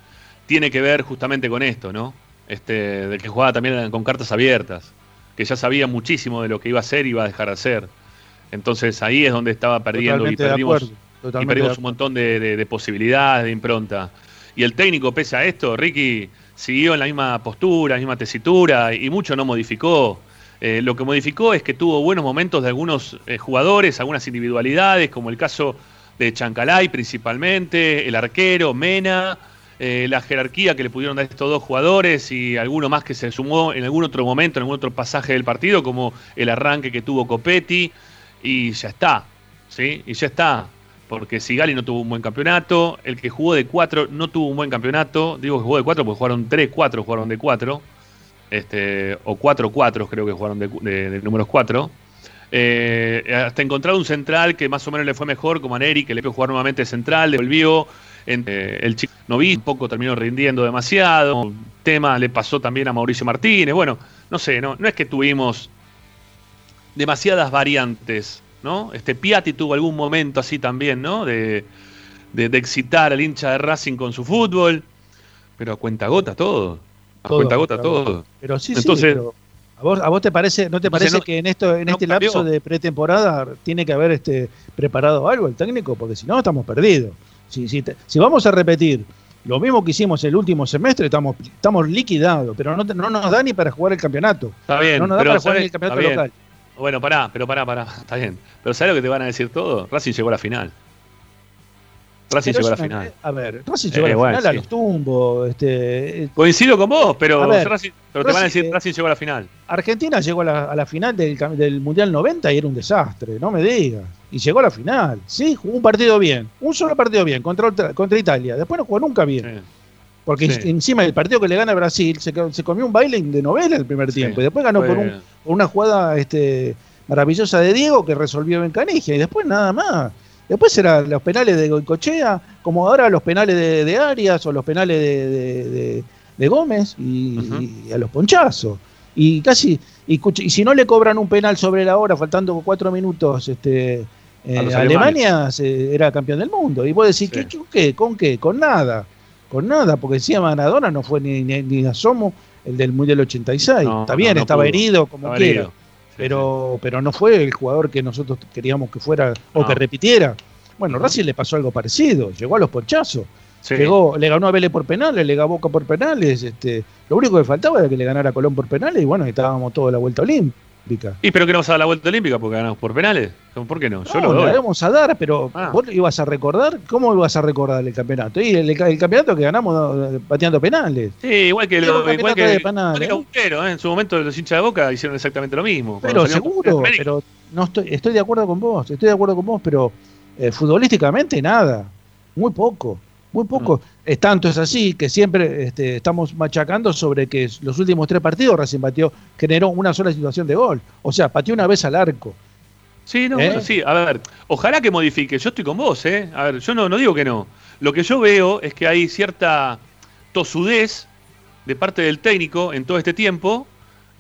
tiene que ver justamente con esto, ¿no? Este, de que jugaba también con cartas abiertas, que ya sabía muchísimo de lo que iba a hacer y iba a dejar de hacer. Entonces ahí es donde estaba perdiendo y Totalmente de perdimos, y perdimos un montón de, de- de posibilidades, de impronta. Y el técnico, pese a esto, Ricky siguió en la misma postura, la misma tesitura y mucho no modificó. Eh, lo que modificó es que tuvo buenos momentos de algunos eh, jugadores, algunas individualidades, como el caso de Chancalay principalmente, el arquero, Mena, eh, la jerarquía que le pudieron dar estos dos jugadores y alguno más que se sumó en algún otro momento, en algún otro pasaje del partido, como el arranque que tuvo Copetti, y ya está, ¿sí? Y ya está. Porque Sigali no tuvo un buen campeonato, el que jugó de 4 no tuvo un buen campeonato, digo que jugó de 4 porque jugaron 3, 4, jugaron de 4, este, o 4, 4 creo que jugaron de, números 4. Eh, hasta encontrar un central que más o menos le fue mejor, como a Neri, que le pudo jugar nuevamente central, devolvió. Eh, el chico no vi, un poco terminó rindiendo demasiado. Tema le pasó también a Mauricio Martínez. Bueno, no sé, no es que tuvimos demasiadas variantes, ¿no? Este Piatti tuvo algún momento así también, ¿no? De, de, de excitar al hincha de Racing con su fútbol, pero a cuenta gota todo. A Todo, cuenta gota todo. Pero sí, Entonces- sí, pero ¿a vos, ¿a vos te parece, no te parece no- que en esto, en no este cambió. lapso de pretemporada tiene que haber este preparado algo el técnico? Porque si no, estamos perdidos. Si, si, te- si vamos a repetir lo mismo que hicimos el último semestre, estamos, estamos liquidados, pero no, no nos da ni para jugar el campeonato. Está bien, no nos da pero para jugar el campeonato local. Bueno, pará, pero pará, pará, está bien. Pero ¿sabes lo que te van a decir todo? Racing llegó a la final. Racing Pero llegó a la final. A ver, Racing llegó a Eh, la bueno, final a los tumbos. Este, eh, Coincido con vos, pero, ver, Racing, pero te van a decir eh, Racing llegó a la final. Argentina llegó a la, a la final del, del Mundial 90 y era un desastre, no me digas. Y llegó a la final. Sí, jugó un partido bien. Un solo partido bien contra, contra Italia. Después no jugó nunca bien. Sí. Porque Sí. encima del partido que le gana a Brasil se, se comió un baile de novela el primer Sí. tiempo. Y después ganó por, un- por una jugada este, maravillosa de Diego que resolvió en Canigia. Y después nada más. Después eran los penales de Goicochea, como ahora los penales de, de Arias o los penales de, de- Gómez y, a los ponchazos. Y casi, y, si no le cobran un penal sobre la hora, faltando cuatro minutos, este, eh, Alemania se- era campeón del mundo. Y vos decís, Sí. ¿qué, qué, qué? ¿Con qué? Con nada. Con nada, porque decía Maradona no fue ni, ni, ni asomo el del Mundial 86. No, Está bien, no, no estaba pudo. herido, como Estaba quiera. herido. Sí, pero, pero no fue el jugador que nosotros queríamos que fuera o que repitiera. Bueno. Racing le pasó algo parecido, llegó a los ponchazos, sí. llegó, le ganó a Vélez por penales, le ganó a Boca por penales, este, lo único que faltaba era que le ganara a Colón por penales y bueno, estábamos todos a la vuelta olímpica. Y pero que no vas a dar la vuelta olímpica porque ganamos por penales. ¿Por qué no? Yo No, lo la doy. vamos a dar, pero Ah. vos ibas a recordar, ¿cómo ibas a recordar el campeonato? Y el, el campeonato que ganamos eh, pateando penales. Sí, igual que, lo, igual que, igual que ¿eh? ¿eh? en su momento los hinchas de Boca hicieron exactamente lo mismo. Pero seguro, pero no estoy, estoy de acuerdo con vos, estoy de acuerdo con vos, pero eh, futbolísticamente nada, muy poco, muy poco. Es tanto es así que siempre este, estamos machacando sobre que los últimos tres partidos Racing batió, generó una sola situación de gol, o sea, pateó una vez al arco. Sí, no, ¿Eh? sí, a ver, ojalá que modifique. Yo estoy con vos, ¿eh? A ver, yo no, no digo que no. Lo que yo veo es que hay cierta tosudez de parte del técnico en todo este tiempo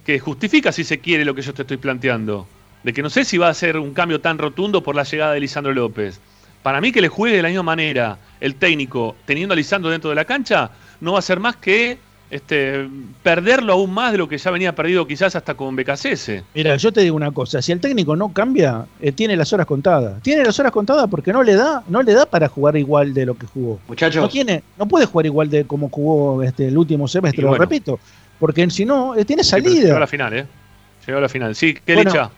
que justifica, si se quiere, lo que yo te estoy planteando. De que no sé si va a ser un cambio tan rotundo por la llegada de Lisandro López. Para mí que le juegue de la misma manera el técnico teniendo a Lisandro dentro de la cancha, no va a ser más que este, perderlo aún más de lo que ya venía perdido quizás hasta con BKCS. Mira, yo te digo una cosa, si el técnico no cambia, eh, tiene las horas contadas. Tiene las horas contadas porque no le da, no le da para jugar igual de lo que jugó. Muchachos, No tiene, no puede jugar igual de como jugó este, el último semestre, lo repito, porque si no, eh, tiene Sí, pero Llegó a salida. la final, ¿eh? Llegó a la final. Sí, qué Bueno, licha.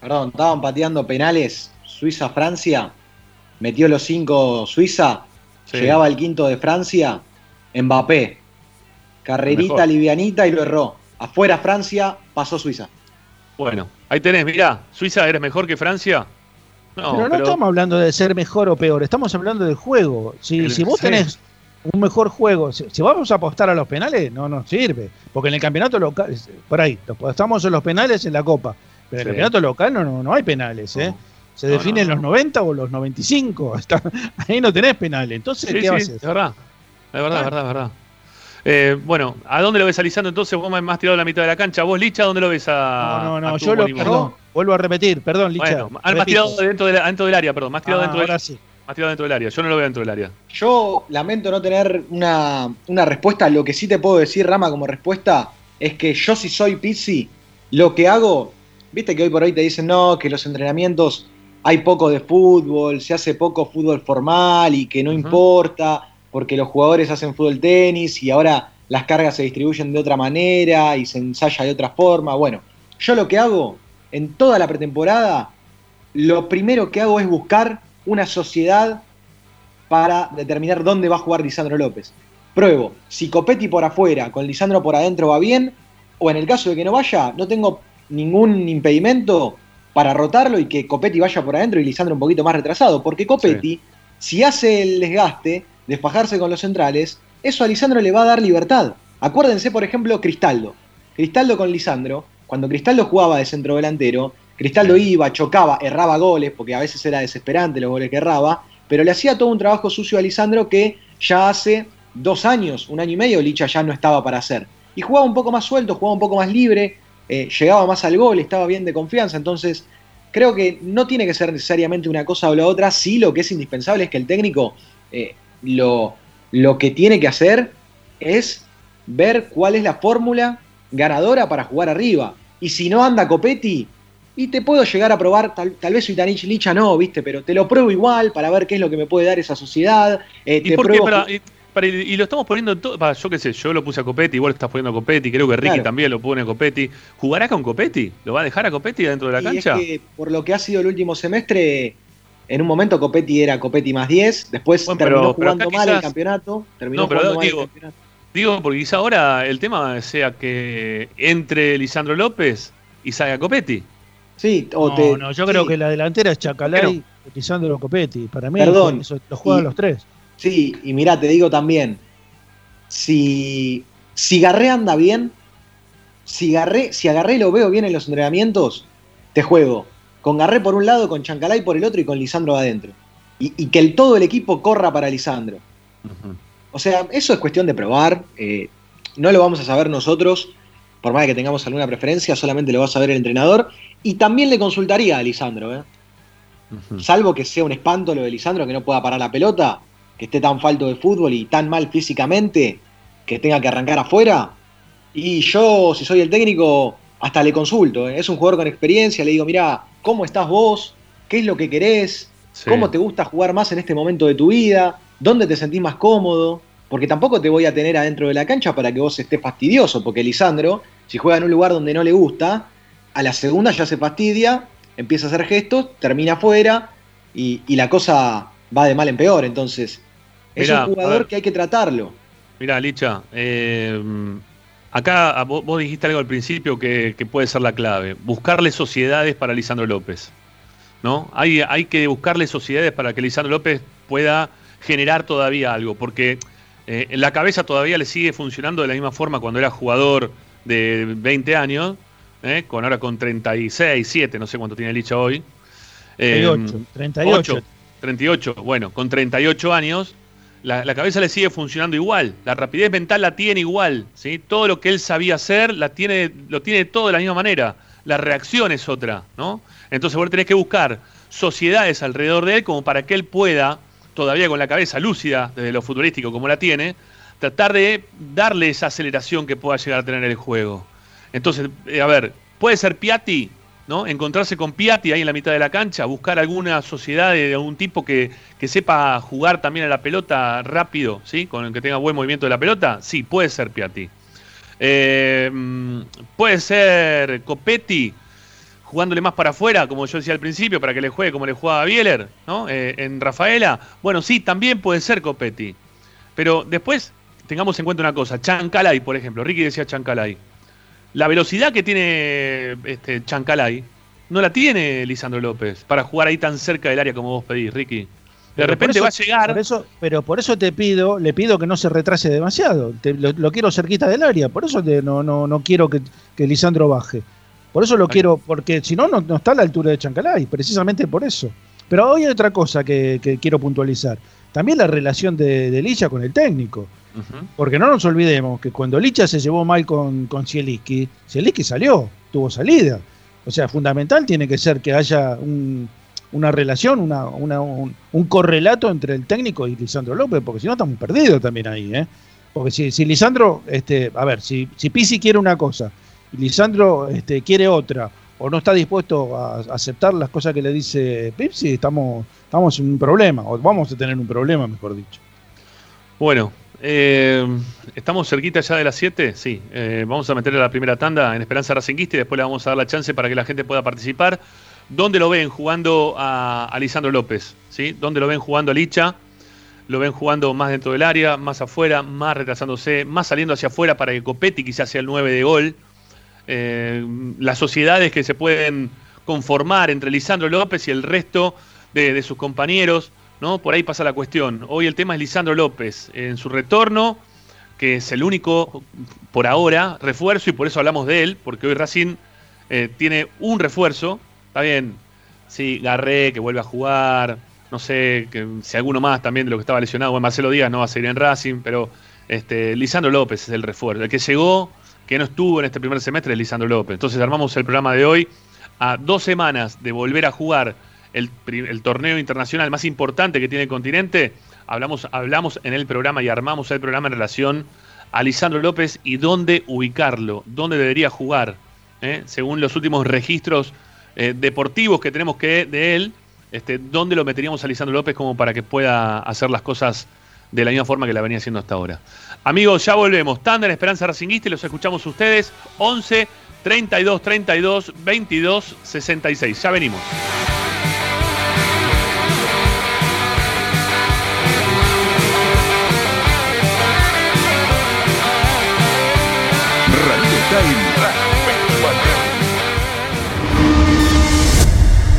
perdón, estaban pateando penales Suiza-Francia, metió los cinco Suiza, Sí. llegaba el quinto de Francia, Mbappé, carrerita Mejor. livianita y lo erró. Afuera Francia, pasó Suiza. Bueno, ahí tenés, mirá, Suiza eres mejor que Francia. No, pero no pero, estamos hablando de ser mejor o peor, estamos hablando del juego. Si, El- si vos sí. tenés un mejor juego, si, si vamos a apostar a los penales, no nos sirve. Porque en el campeonato local, por ahí, apostamos en los penales en la Copa. Pero en Sí. el campeonato local no, no, no hay penales, ¿eh? No. Se No, definen no, los 90 o los 95. Está- ahí no tenés penales. Entonces, Sí, ¿qué sí, haces? es verdad. Es verdad, es Bueno. verdad, es verdad. Eh, bueno, ¿a dónde lo ves a Lisandro entonces? Vos más tirado a la mitad de la cancha. ¿Vos, Licha, dónde lo ves a.? No, no, no, yo lo perdón, vuelvo a repetir, perdón, Licha. Bueno, ah, más tirado dentro, de la- dentro del área, perdón. Más tirado, Ah, dentro del, sí. más tirado dentro del área. Yo no lo veo dentro del área. Yo lamento no tener una, una respuesta. Lo que sí te puedo decir, Rama, como respuesta, es que yo si soy Pizzi, lo que hago, viste que hoy por hoy te dicen, no, que los entrenamientos hay poco de fútbol, se hace poco fútbol formal y que no importa, porque los jugadores hacen fútbol tenis y ahora las cargas se distribuyen de otra manera y se ensaya de otra forma. Bueno, yo lo que hago en toda la pretemporada, lo primero que hago es buscar una sociedad para determinar dónde va a jugar Lisandro López. Pruebo, si Copetti por afuera, con Lisandro por adentro va bien, o en el caso de que no vaya, no tengo ningún impedimento para rotarlo y que Copetti vaya por adentro y Lisandro un poquito más retrasado, porque Copetti, si hace el desgaste de fajarse con los centrales, eso a Lisandro le va a dar libertad. Acuérdense, por ejemplo, Cristaldo. Cristaldo con Lisandro, cuando Cristaldo jugaba de centro delantero, Cristaldo iba, chocaba, erraba goles, porque a veces era desesperante los goles que erraba, pero le hacía todo un trabajo sucio a Lisandro que ya hace dos años, un año y medio, Licha ya no estaba para hacer. Y jugaba un poco más suelto, jugaba un poco más libre, eh, llegaba más al gol, estaba bien de confianza. Entonces, creo que no tiene que ser necesariamente una cosa o la otra. Sí, lo que es indispensable es que el técnico eh, lo, lo que tiene que hacer es ver cuál es la fórmula ganadora para jugar arriba. Y si no anda Copetti, y te puedo llegar a probar, tal, tal vez Suitanich Licha no, ¿viste? Pero te lo pruebo igual para ver qué es lo que me puede dar esa sociedad. Eh, ¿Y, te por qué? pruebo- Para- y, lo estamos poniendo en todo. para, Yo qué sé, yo lo puse a Copetti, igual estás poniendo a Copetti, creo que Ricky Claro. también lo pone a Copetti. ¿Jugará con Copetti? ¿Lo va a dejar a Copetti dentro de la y es cancha? que por lo que ha sido el último semestre, en un momento Copetti era Copetti más 10, después Bueno, terminó pero- jugando mal el campeonato. Terminó No, pero jugando mal digo, el campeonato. Digo, porque quizá ahora el tema sea que entre Lisandro López y salga Copetti. Sí, o No, te- no, yo creo que la delantera es Chacalay Lisandro Copetti. Para mí, Perdón, eso lo juegan y- los tres. Sí, y mirá, te digo también, si, si Garré anda bien, si Garré, si a Garré lo veo bien en los entrenamientos, te juego con Garré por un lado, con Chancalay por el otro y con Lisandro adentro. Y, y que el, todo el equipo corra para Lisandro. O sea, eso es cuestión de probar. eh, no lo vamos a saber nosotros, por más que tengamos alguna preferencia, solamente lo va a saber el entrenador. Y también le consultaría a Lisandro, ¿eh? Salvo que sea un espanto lo de Lisandro, que no pueda parar la pelota, que esté tan falto de fútbol y tan mal físicamente, que tenga que arrancar afuera. Y yo, si soy el técnico, hasta le consulto. ¿eh? Es un jugador con experiencia, le digo, mira, ¿cómo estás vos? ¿Qué es lo que querés? Sí. ¿Cómo te gusta jugar más en este momento de tu vida? ¿Dónde te sentís más cómodo? Porque tampoco te voy a tener adentro de la cancha para que vos estés fastidioso, porque Lisandro, si juega en un lugar donde no le gusta, a la segunda ya se fastidia, empieza a hacer gestos, termina afuera y, y la cosa va de mal en peor. Entonces, es Mirá, un jugador ver. que hay que tratarlo. Mirá, Licha, eh, acá a vos, vos dijiste algo al principio que, que puede ser la clave. Buscarle sociedades para Lisandro López. ¿No? Hay, hay que buscarle sociedades para que Lisandro López pueda generar todavía algo. Porque eh, en la cabeza todavía le sigue funcionando de la misma forma cuando era jugador de 20 años. ¿eh? Con ahora con 36, 7, no sé cuánto tiene Licha hoy. Eh, 38, 38. 8, 38, bueno, con 38 años, la, cabeza le sigue funcionando igual, la rapidez mental la tiene igual, ¿sí? Todo lo que él sabía hacer la tiene, lo tiene todo de la misma manera, la reacción es otra, ¿no? Entonces vos tenés que buscar sociedades alrededor de él como para que él pueda, todavía con la cabeza lúcida desde lo futurístico como la tiene, tratar de darle esa aceleración que pueda llegar a tener el juego. Entonces, eh, a ver, puede ser Piatti, ¿no? Encontrarse con Piatti ahí en la mitad de la cancha, buscar alguna sociedad de algún tipo que, que sepa jugar también a la pelota rápido, ¿sí? Con el que tenga buen movimiento de la pelota, sí, puede ser Piatti. Eh, mm, puede ser Copetti jugándole más para afuera, como yo decía al principio, para que le juegue como le jugaba Bieler, ¿no? Eh, en Rafaela. Bueno, sí, también puede ser Copetti. Pero después tengamos en cuenta una cosa, Chancalay, por ejemplo, Ricky decía Chancalay. La velocidad que tiene este Chancalay no la tiene Lisandro López para jugar ahí tan cerca del área como vos pedís, Ricky. De Pero repente va a llegar. por eso- pero por eso te pido, le pido que no se retrase demasiado. Te- lo, lo quiero cerquita del área. Por eso te- no, no, no quiero que, que Lisandro baje. Por eso lo Ahí. quiero, porque si no, no no está a la altura de Chancalay, precisamente por eso. Pero hoy hay otra cosa que, que quiero puntualizar. También la relación de, de Licha con el técnico. Porque no nos olvidemos que cuando Licha se llevó mal con, con Zielinski, Zielinski salió, tuvo salida. O sea, fundamental tiene que ser que haya un- una relación, una, una- un, un correlato entre el técnico y Lisandro López, porque si no estamos perdidos también ahí. ¿eh? Porque si, si Lisandro, este, a ver, si, si Pisi quiere una cosa y Lisandro este, quiere otra, o no está dispuesto a, a aceptar las cosas que le dice Pipsi, estamos, estamos en un problema, o vamos a tener un problema, mejor dicho. Bueno, eh, estamos cerquita ya de las 7, sí. eh, vamos a meter a la primera tanda en Esperanza Racinguista y después le vamos a dar la chance para que la gente pueda participar. ¿Dónde lo ven jugando a, a Lisandro López? ¿Sí? ¿Dónde lo ven jugando a Licha? lo ven jugando más dentro del área, más afuera, más retrasándose, más saliendo hacia afuera para que Copetti quizás sea el 9 de gol. Eh, las sociedades que se pueden conformar entre Lisandro López y el resto de, sus compañeros, Por ahí pasa la cuestión. Hoy el tema es Lisandro López en su retorno, que es el único, por ahora, refuerzo, y por eso hablamos de él, porque hoy Racing eh, tiene un refuerzo, está bien, sí, Garré, que vuelve a jugar, no sé si alguno más también de lo que estaba lesionado, bueno, Marcelo Díaz no va a seguir en Racing, pero este, Lisandro López es el refuerzo, el que llegó, que no estuvo en este primer semestre es Lisandro López. Entonces armamos el programa de hoy a dos semanas de volver a jugar el, torneo internacional más importante que tiene el continente, hablamos, hablamos en el programa y armamos el programa en relación a Lisandro López y dónde ubicarlo, dónde debería jugar, ¿eh? según los últimos registros eh, deportivos que tenemos que de él, este, dónde lo meteríamos a Lisandro López como para que pueda hacer las cosas de la misma forma que la venía haciendo hasta ahora. Amigos, ya volvemos. Tanda en Esperanza Racinguista y los escuchamos ustedes. 11 32 32 22 66. Ya venimos.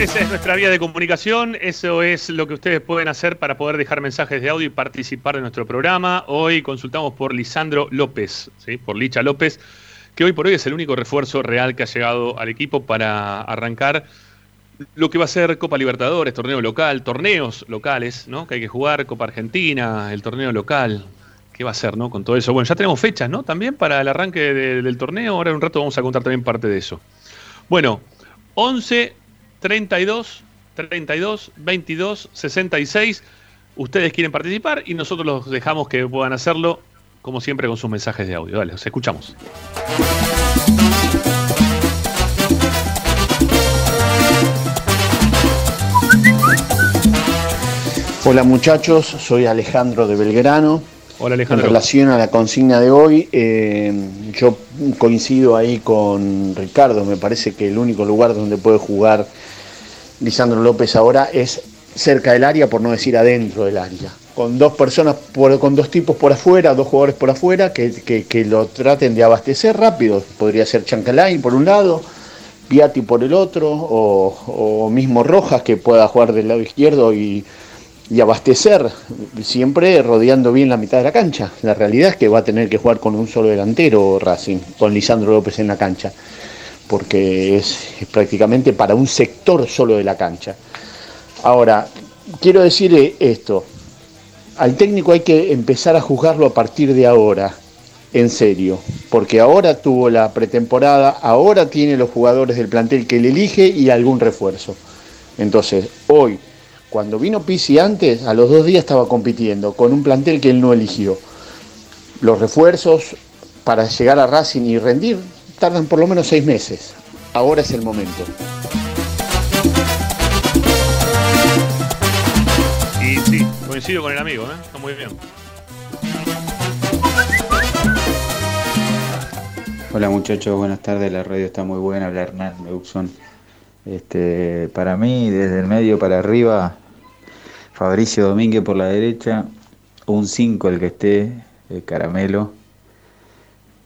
Esa es nuestra vía de comunicación, eso es lo que ustedes pueden hacer para poder dejar mensajes de audio y participar de nuestro programa. Hoy consultamos por Lisandro López, ¿sí? por Licha López, que hoy por hoy es el único refuerzo real que ha llegado al equipo para arrancar lo que va a ser Copa Libertadores, torneo local, torneos locales, ¿no? Que hay que jugar, Copa Argentina, el torneo local. ¿Qué va a ser, no? Con todo eso. Bueno, ya tenemos fechas, ¿no? También para el arranque de- del torneo. Ahora en un rato vamos a contar también parte de eso. Bueno, 11 32 32 22 66. Ustedes quieren participar y nosotros los dejamos que puedan hacerlo, como siempre, con sus mensajes de audio. Dale, los escuchamos. Hola muchachos, soy Alejandro de Belgrano. Hola En Alejandro. relación a la consigna de hoy, eh, yo coincido ahí con Ricardo, me parece que el único lugar donde puede jugar Lisandro López ahora es cerca del área, por no decir adentro del área. Con dos personas, por- con dos tipos por afuera, dos jugadores por afuera, que, que- lo traten de abastecer rápido. Podría ser Chancalay por un lado, Piatti por el otro, o, o mismo Rojas que pueda jugar del lado izquierdo y, y abastecer, siempre rodeando bien la mitad de la cancha. La realidad es que va a tener que jugar con un solo delantero Racing, con Lisandro López en la cancha, porque es, prácticamente para un sector solo de la cancha. Ahora, quiero decir eh, esto, al técnico hay que empezar a juzgarlo a partir de ahora, en serio, porque ahora tuvo la pretemporada, ahora tiene los jugadores del plantel que él elige y algún refuerzo. Entonces, hoy, cuando vino Pizzi antes, a los dos días estaba compitiendo con un plantel que él no eligió. Los refuerzos para llegar a Racing y rendir tardan por lo menos seis meses. Ahora es el momento. Y sí, coincido con el amigo, ¿eh? Está muy bien. Hola muchachos, buenas tardes, la radio está muy buena, habla Hernán Meuxson. Este, para mí, desde el medio para arriba, Fabricio Domínguez por la derecha, un 5 el que esté, eh, Caramelo.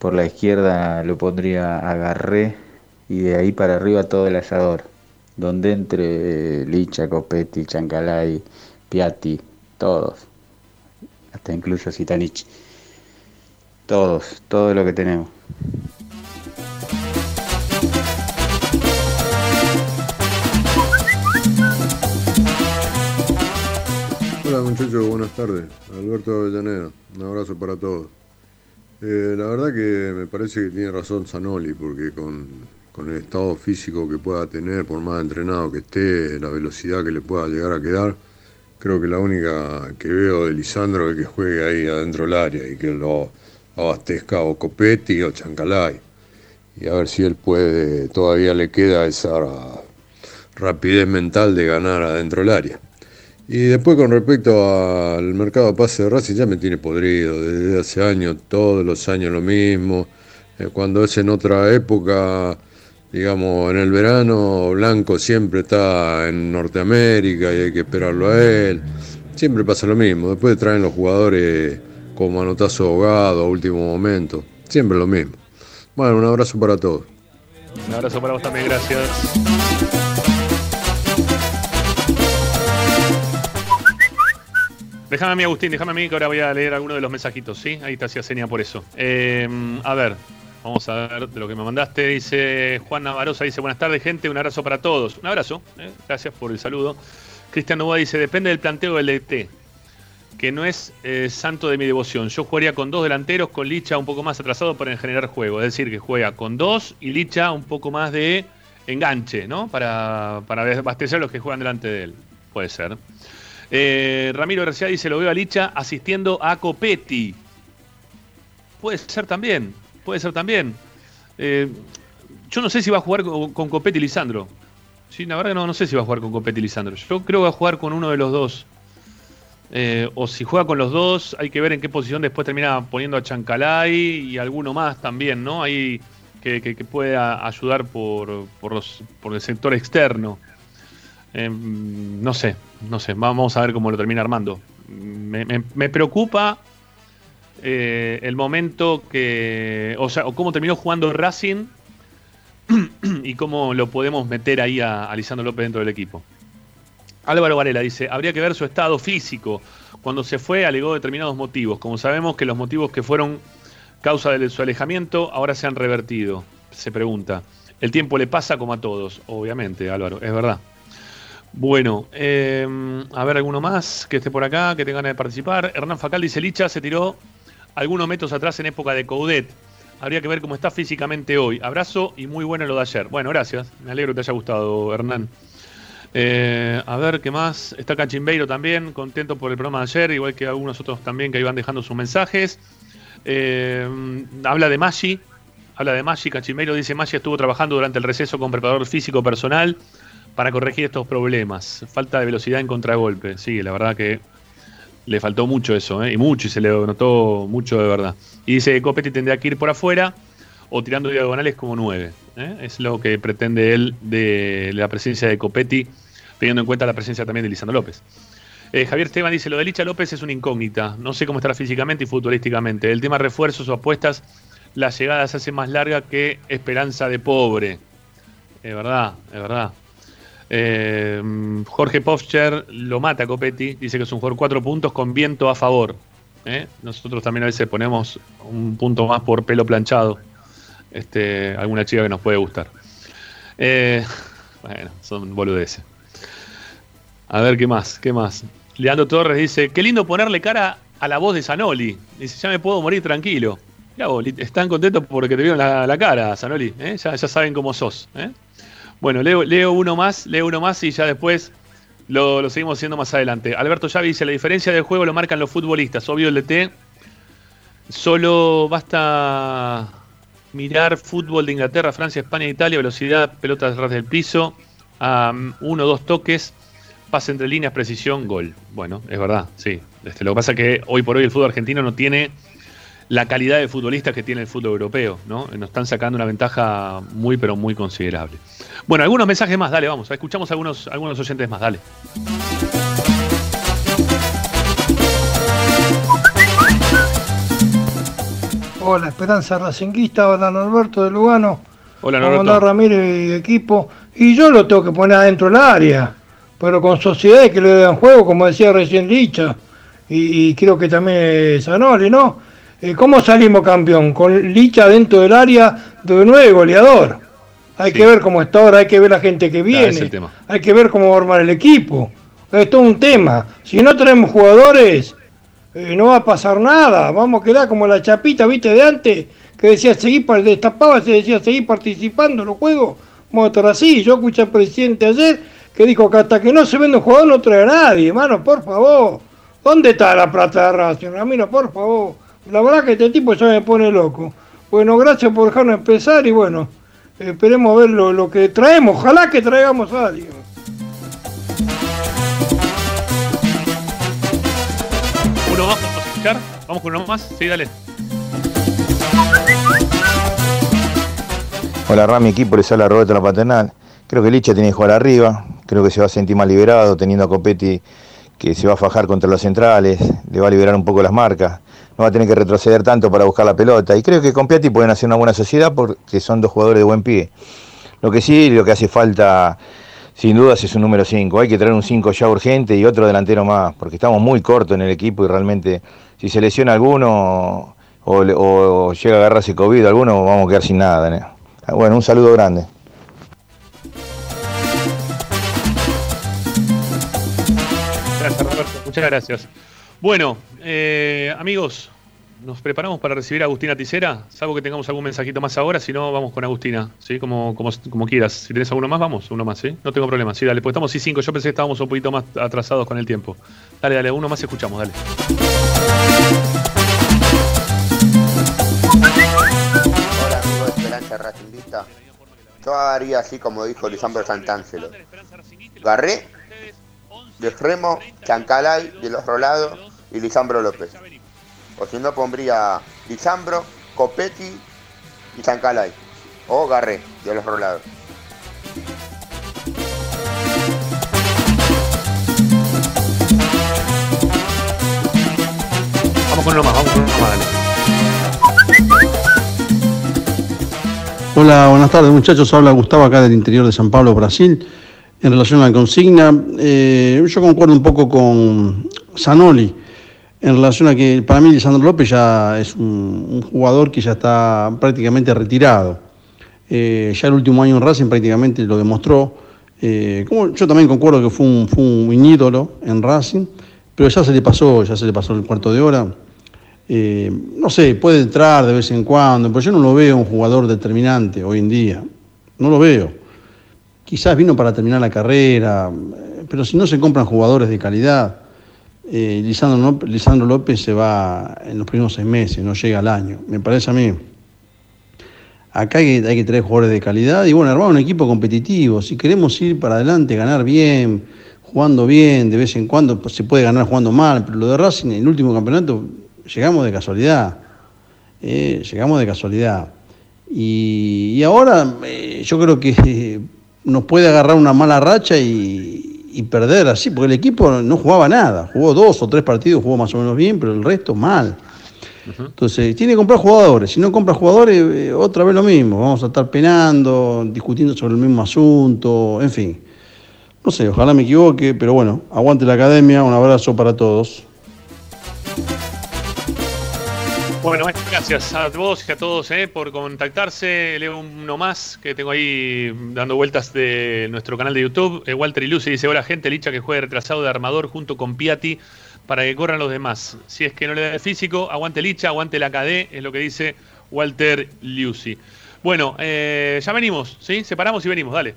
Por la izquierda lo pondría Agarré y de ahí para arriba todo el asador, donde entre eh, Licha, Copetti, Chancalay, Piatti, todos, hasta incluso Zitanich. Todos, todo lo que tenemos. Hola muchachos, buenas tardes. Alberto Avellaneda, un abrazo para todos. Eh, la verdad que me parece que tiene razón Zanoli, porque con, con el estado físico que pueda tener, por más entrenado que esté, la velocidad que le pueda llegar a quedar, creo que la única que veo de Lisandro es que juegue ahí adentro del área y que lo abastezca o Copetti o Chancalay. Y a ver si él puede, todavía le queda esa rapidez mental de ganar adentro del área. Y después con respecto al mercado de pase de Racing ya me tiene podrido, desde hace años, todos los años lo mismo. Eh, cuando es en otra época, digamos en el verano, Blanco siempre está en Norteamérica y hay que esperarlo a él. Siempre pasa lo mismo, después traen los jugadores como manotazo ahogado a último momento, siempre lo mismo. Bueno, un abrazo para todos. Un abrazo para vos también, gracias. Déjame a mí, Agustín, déjame a mí que ahora voy a leer alguno de los mensajitos, ¿sí? Ahí te hacía seña por eso. Eh, a ver, vamos a ver de lo que me mandaste. Dice Juan Navarosa, dice, buenas tardes, gente, un abrazo para todos. Un abrazo, eh, gracias por el saludo. Cristian Novoa dice, depende del planteo del DT, que no es eh, santo de mi devoción. Yo jugaría con dos delanteros, con Licha un poco más atrasado para generar juego. Es decir, que juega con dos y Licha un poco más de enganche, ¿no? Para, para abastecer a los que juegan delante de él. Puede ser. Eh, Ramiro García dice, lo veo a Licha asistiendo a Copetti. Puede ser también, puede ser también. Eh, yo no sé si va a jugar con, Copetti Lisandro. Sí, la verdad que no, sé si va a jugar con Copetti Lisandro. Yo creo que va a jugar con uno de los dos. Eh, o si juega con los dos, hay que ver en qué posición después termina poniendo a Chancalay y alguno más también, ¿no? Ahí que, que, que pueda ayudar por, por, los, por el sector externo. Eh, no sé, no sé, vamos a ver cómo lo termina armando. Me, preocupa eh, el momento que, o sea, cómo terminó jugando Racing y cómo lo podemos meter ahí a, a Lisandro López dentro del equipo. Álvaro Varela dice, habría que ver su estado físico. Cuando se fue alegó determinados motivos. Como sabemos que los motivos que fueron causa de su alejamiento ahora se han revertido. Se pregunta. El tiempo le pasa como a todos, obviamente, Álvaro, es verdad. Bueno, eh, a ver alguno más que esté por acá, que tenga ganas de participar. Hernán Facal dice, Licha se tiró algunos metros atrás en época de Coudet. Habría que ver cómo está físicamente hoy. Abrazo y muy bueno lo de ayer. Bueno, gracias. Me alegro que te haya gustado, Hernán. Eh, a ver, ¿qué más? Está Cachimbeiro también, contento por el programa de ayer, igual que algunos otros también que iban dejando sus mensajes. Eh, habla de Maggi, habla de Maggi, Cachimbeiro dice, Maggi estuvo trabajando durante el receso con preparador físico personal para corregir estos problemas. Falta de velocidad en contragolpe. Sí, la verdad que le faltó mucho eso, ¿eh? y mucho, y se le notó mucho de verdad. Y dice que Copetti tendría que ir por afuera o tirando diagonales como nueve. ¿eh? Es lo que pretende él de la presencia de Copetti, teniendo en cuenta la presencia también de Lisandro López. Eh, Javier Esteban dice, lo de Licha López es una incógnita. No sé cómo estará físicamente y futbolísticamente. El tema refuerzos o apuestas, la llegada se hace más larga que esperanza de pobre. Es verdad, es verdad. Eh, Jorge Poscher lo mata a Copetti, dice que es un jugador cuatro puntos con viento a favor. ¿eh? Nosotros también a veces ponemos un punto más por pelo planchado. Este, alguna chica que nos puede gustar. Eh, bueno, son boludeces. A ver, ¿qué más? ¿Qué más? Leandro Torres dice, qué lindo ponerle cara a la voz de Zanoli. Dice, ya me puedo morir tranquilo. Ya están contentos porque te vieron la, la cara, Zanoli. Ya, ya saben cómo sos. Bueno, leo, leo uno más, leo uno más y ya después lo, seguimos haciendo más adelante. Alberto Yavi dice, la diferencia del juego lo marcan los futbolistas. Obvio el DT. Solo basta mirar fútbol de Inglaterra, Francia, España, Italia, velocidad, pelotas ras del piso, um, uno, dos toques, pase entre líneas, precisión, gol. Bueno, es verdad, sí. Este, lo que pasa es que hoy por hoy el fútbol argentino no tiene la calidad de futbolistas que tiene el fútbol europeo, ¿no? Nos están sacando una ventaja muy, pero muy considerable. Bueno, algunos mensajes más, dale, vamos, escuchamos algunos, algunos oyentes más, dale. Hola, Esperanza Racinguista, hola Norberto de Lugano. Hola Hola Norberto. Ramírez y equipo. Y yo lo tengo que poner adentro del área, pero con sociedades que le dan juego, como decía recién Licha, y, y creo que también Zanoli, ¿no? Eh, ¿Cómo salimos campeón? Con Licha dentro del área de nueve goleador. Hay que ver cómo está ahora, hay que ver la gente que es viene, hay que ver cómo va a armar el equipo. Esto es un tema. Si no tenemos jugadores, eh, no va a pasar nada. Vamos a quedar como la chapita, viste, de antes, que decía seguir, destapaba, se decía seguir participando en los juegos. Vamos a estar así. Yo escuché al presidente ayer que dijo que hasta que no se vende un jugador no trae a nadie, hermano, por favor. ¿Dónde está la plata de Racing, Ramiro? Por favor. La verdad que este tipo ya me pone loco. Bueno, gracias por dejarnos empezar y bueno, esperemos ver lo, lo que traemos. Ojalá que traigamos a alguien. Uno más, ¿podemos escuchar? Vamos con uno más, sí, dale. Hola Rami, equipo, les habla Roberto La Paternal. Creo que Licha tiene que jugar arriba, creo que se va a sentir más liberado teniendo a Copetti que se va a fajar contra los centrales, le va a liberar un poco las marcas, no va a tener que retroceder tanto para buscar la pelota. Y creo que con pueden hacer una buena sociedad porque son dos jugadores de buen pie. Lo que sí, lo que hace falta sin dudas es un número 5. Hay que traer un 5 ya urgente y otro delantero más, porque estamos muy cortos en el equipo y realmente si se lesiona alguno o, le- o llega a agarrarse COVID alguno, vamos a quedar sin nada. Ah, Bueno, un saludo grande. Gracias, Roberto. Muchas gracias. Bueno, eh, amigos, nos preparamos para recibir a Agustina Ticera. Salvo que tengamos algún mensajito más ahora, si no, vamos con Agustina, ¿sí? Como, como, como quieras. Si tenés alguno más, vamos, uno más, ¿sí? No tengo problema. Sí, dale, pues estamos sí cinco. Yo pensé que estábamos un poquito más atrasados con el tiempo. Dale, dale, uno más escuchamos, dale. Hola amigo de Esperanza Racinguista. Yo haría así como dijo Lisandro Santangelo. Garré, de Fremo, Chancalay, de los Rolados y Lisandro López. O si no pondría Lisandro, Copetti y Chancalay. O Garré, de los Rolados. Vamos con uno más, vamos con uno más, dale. Hola, buenas tardes muchachos. Habla Gustavo acá del interior de San Pablo, Brasil. En relación a la consigna, eh, yo concuerdo un poco con Zanoli en relación a que para mí Lisandro López ya es un, jugador que ya está prácticamente retirado. Eh, ya el último año en Racing prácticamente lo demostró. Eh, como yo también concuerdo que fue un, fue ídolo en Racing, pero ya se le pasó, ya se le pasó el cuarto de hora. Eh, no sé, puede entrar de vez en cuando, pero yo no lo veo un jugador determinante hoy en día. No lo veo. Quizás vino para terminar la carrera, pero si no se compran jugadores de calidad, eh, Lisandro, López, Lisandro López se va en los primeros seis meses, no llega al año. Me parece a mí. Acá hay hay que traer jugadores de calidad y bueno, armar un equipo competitivo. Si queremos ir para adelante, ganar bien, jugando bien, de vez en cuando pues, se puede ganar jugando mal, pero lo de Racing en el último campeonato llegamos de casualidad. eh, llegamos de casualidad. Y, ahora eh, yo creo que nos puede agarrar una mala racha y, y perder así, porque el equipo no jugaba nada. Jugó dos o tres partidos, jugó más o menos bien, pero el resto mal. Entonces, tiene que comprar jugadores. Si no compra jugadores, eh, otra vez lo mismo. Vamos a estar penando, discutiendo sobre el mismo asunto, en fin. No sé, ojalá me equivoque, pero bueno, aguante la academia, un abrazo para todos. Bueno, gracias a vos y a todos eh, por contactarse. Leo uno más que tengo ahí dando vueltas de nuestro canal de YouTube. Eh, Walter y Lucy dice: Hola, gente, Licha que juegue retrasado de armador junto con Piatti para que corran los demás. Si es que no le da el físico, aguante Licha, aguante la KD, es lo que dice Walter Lucy. Bueno, eh, ya venimos, ¿sí? Separamos y venimos, dale.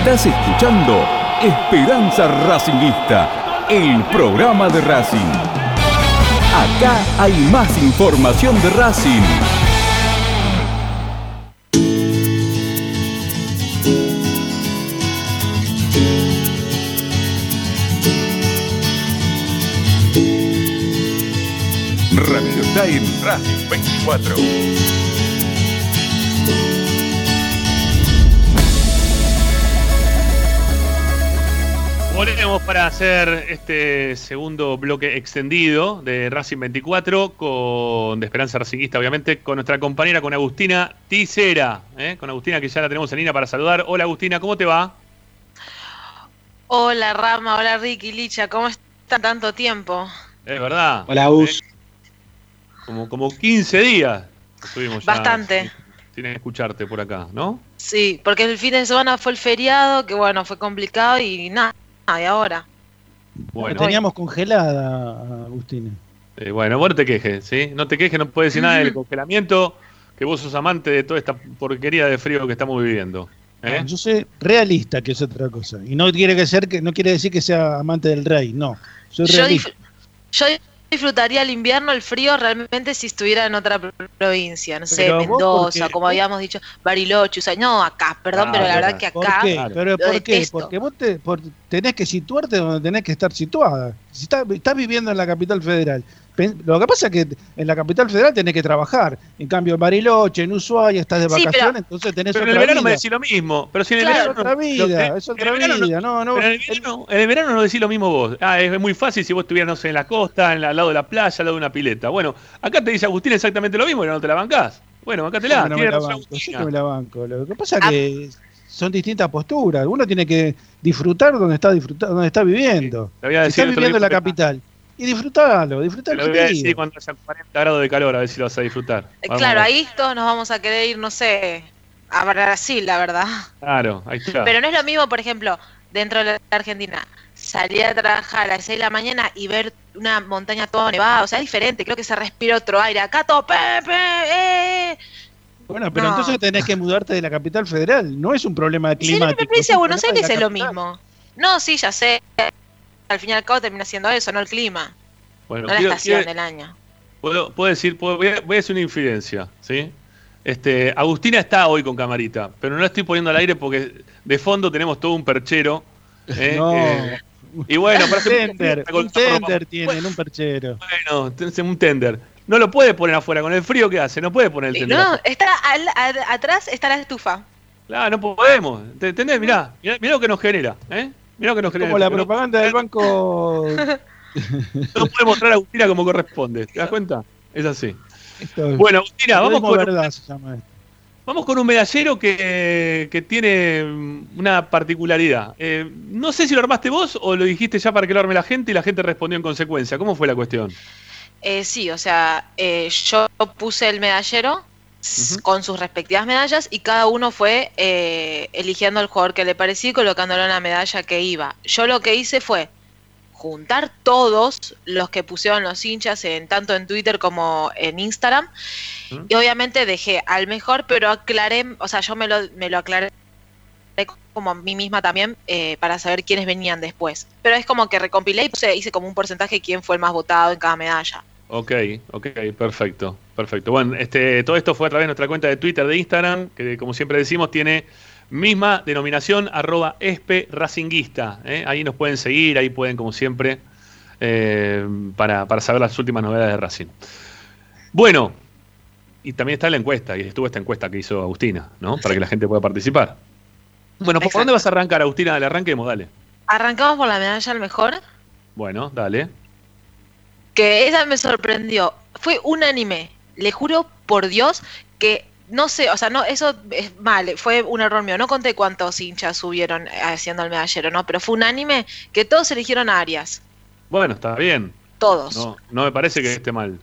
Estás escuchando Esperanza Racingista, el programa de Racing. Acá hay más información de Racing. Está en Racing 24. Volvemos para hacer este segundo bloque extendido de Racing 24 con de Esperanza Racingista, obviamente, con nuestra compañera, con Agustina Ticera, ¿eh? con Agustina que ya la tenemos en línea para saludar. Hola Agustina, ¿cómo te va? Hola Rama, hola Ricky, Licha, ¿cómo están tanto tiempo? Es verdad. Hola, Agus. ¿eh? Como, como 15 días estuvimos ya Bastante. sin, sin escucharte por acá, ¿no? Sí, porque el fin de semana fue el feriado, que bueno, fue complicado y nada, y ahora. Bueno, La teníamos congelada, Agustina. Eh, bueno, vos no te quejes, ¿sí? No te quejes, no puedes decir nada del congelamiento, que vos sos amante de toda esta porquería de frío que estamos viviendo. ¿eh? No, yo soy realista, que es otra cosa. Y no quiere, que ser que, no quiere decir que sea amante del rey, no. Soy Yo, realista. dif- yo disfrutaría el invierno, el frío, realmente si estuviera en otra pro- provincia, no sé, Mendoza, como habíamos dicho, Bariloche, o sea, no acá, perdón, Ah, pero la verdad que ¿Por acá qué? ¿Pero por qué? Porque vos te, por- tenés que situarte donde tenés que estar situada. Si estás, estás viviendo en la capital federal. Lo que pasa es que en la capital federal tenés que trabajar. En cambio, en Bariloche, en Ushuaia, estás de Sí, pero- vacaciones, entonces tenés Pero en el otra verano vida. me decís lo mismo. Pero si en el Claro, verano. es otra vida, lo- es en otra el verano vida. No, no, pero en el verano, en el verano no decís lo mismo vos. Ah, es muy fácil si vos estuvieras, no sé, en la costa, en la- al lado de la playa, al lado de una pileta. Bueno, acá te dice Agustín exactamente lo mismo, pero no te la bancás. Bueno, bancátela. Sí, no me la banco, sí Agustina. que me la banco. Lo que pasa es que son distintas posturas. Uno tiene que disfrutar donde está disfrutando, donde está viviendo. Te voy a Si decir está viviendo en la capital. Y disfrutarlo, disfrutar Te lo voy a decir cuando haya 40 grados de calor, a ver si lo vas a disfrutar. Eh, Vamos Claro, ahí todos nos vamos a querer ir, no sé, a Brasil, la verdad. Claro, ahí está. Pero no es lo mismo, por ejemplo, dentro de la Argentina, salir a trabajar a las 6 de la mañana y ver una montaña toda nevada, o sea, es diferente, creo que se respira otro aire. Acá todo, pe, pe, eh. Bueno, pero No. entonces tenés que mudarte de la capital federal. No es un problema Y si no me climático. es de un Buenos Aires es lo mismo. No, sí, ya sé. Al fin y al cabo termina siendo eso, no el clima, Bueno, no la estación quiero- del año. Puedo, puedo decir, puedo- voy, a, voy a hacer una infidencia, ¿sí? Este, Agustina está hoy con camarita, pero no la estoy poniendo al aire porque de fondo tenemos todo un perchero. ¿eh? No. Eh, Y bueno, para un tender, un tender tienen, un perchero. Bueno, tenés un tender. No lo puede poner afuera, con el frío que hace, no puede poner el tender. No, afuera. está al- a- atrás está la estufa. Claro, no podemos. ¿Te ¿Entendés? Mirá, mirá, mirá lo que nos genera, ¿eh? Mirá que nos. Como la No- propaganda del banco. No puede mostrar a Agustina como corresponde. ¿Te das cuenta? Es así. Esto Bueno, Agustina, vamos con, verdad se llama esto. vamos con un medallero que, que tiene mm, una particularidad. Eh, no sé si lo armaste vos o lo dijiste ya para que lo arme la gente y la gente respondió en consecuencia. ¿Cómo fue la cuestión? Eh, sí, o sea, eh, yo puse el medallero con sus respectivas medallas y cada uno fue eh, eligiendo al jugador que le parecía y colocándolo en la medalla que iba. Yo lo que hice fue juntar todos los que pusieron los hinchas en tanto en Twitter como en Instagram y obviamente dejé al mejor, pero aclaré, o sea, yo me lo, me lo aclaré como a mí misma también eh, para saber quiénes venían después. Pero es como que recompilé y puse, hice como un porcentaje de quién fue el más votado en cada medalla. Ok, ok, perfecto, perfecto. Bueno, este, todo esto fue a través de nuestra cuenta de Twitter, de Instagram, que como siempre decimos tiene misma denominación, arroba espe racinguista. ¿eh? Ahí nos pueden seguir, ahí pueden como siempre, eh, para, para saber las últimas novedades de Racing. Bueno, y también está la encuesta, y estuvo esta encuesta que hizo Agustina, ¿no? Para que la gente pueda participar. Bueno, ¿por dónde vas a arrancar, Agustina? Dale, arranquemos, dale. Arrancamos por la medalla al mejor, Bueno, dale. que esa me sorprendió. Fue unánime, le juro por Dios que no sé, o sea, no, eso es mal, fue un error mío. No conté cuántos hinchas subieron haciendo el medallero, ¿no? Pero fue unánime que todos eligieron a Arias. Bueno, está bien. Todos. No, no me parece que esté mal.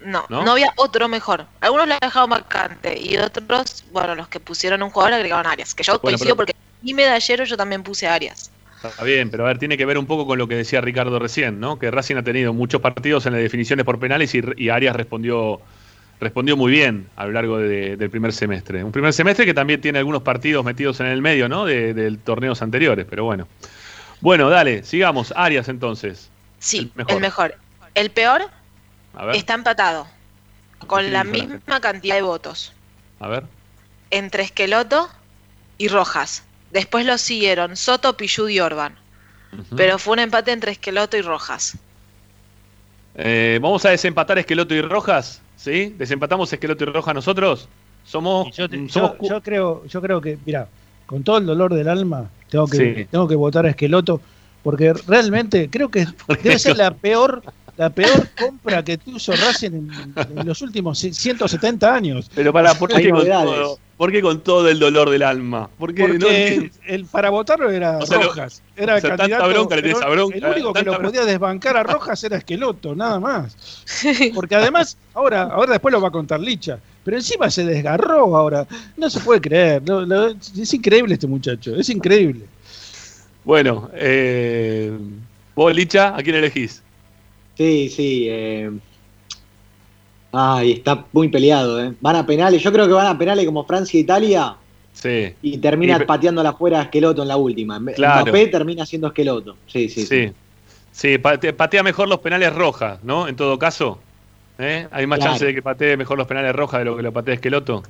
No, ¿No? ¿No? había otro mejor. Algunos lo han dejado vacante y otros, bueno, los que pusieron un jugador agregaron a Arias. Que yo Bueno, coincido pero- porque mi medallero yo también puse a Arias. Está bien, pero a ver, tiene que ver un poco con lo que decía Ricardo recién, ¿no? Que Racing ha tenido muchos partidos en las definiciones por penales y, y Arias respondió, respondió muy bien a lo largo de- del primer semestre. Un primer semestre que también tiene algunos partidos metidos en el medio, ¿no? De, de torneos anteriores, pero bueno. Bueno, dale, sigamos. Arias entonces. Sí, mejor. el mejor. El peor A ver, está empatado. Con la diferente. misma cantidad de votos. a ver. Entre Esqueloto y Rojas. Después lo siguieron Soto, Pillud y Orban. Pero fue un empate entre Esqueloto y Rojas. Eh, Vamos a desempatar Esqueloto y Rojas, ¿sí? ¿Desempatamos Esqueloto y Rojas nosotros? Somos, Yo, somos yo- yo creo, yo creo que, mira, con todo el dolor del alma, tengo que, Sí. tengo que votar a Esqueloto, porque realmente creo que debe ser la peor, la peor compra que hizo Racing en, en los últimos 170 años. Pero para, ¿por qué, con todo, ¿por qué con todo el dolor del alma? ¿Por qué no Porque entiendo? el, para votarlo era O sea, lo- Rojas. Era o sea, tanta candidato, bronca le tenés a bronca, El único que lo bronca. podía desbancar a Rojas era Esqueloto, nada más. Porque además, ahora, ahora después lo va a contar Licha. Pero encima se desgarró ahora. No se puede creer. no, no, es increíble este muchacho. Es increíble. Bueno, eh, vos, Licha, ¿a quién elegís? Sí, sí. eh. Ay, está muy peleado, ¿eh? Van a penales. Yo creo que van a penales como Francia e Italia Sí. y termina Y- pateándola afuera a Esqueloto en la última. Claro. Mbappé termina siendo Esqueloto. Sí, sí, sí. Sí. Sí, pate- patea mejor los penales rojas, ¿no? En todo caso. ¿Eh? Hay más Claro. chance de que patee mejor los penales rojas de lo que lo patee Esqueloto.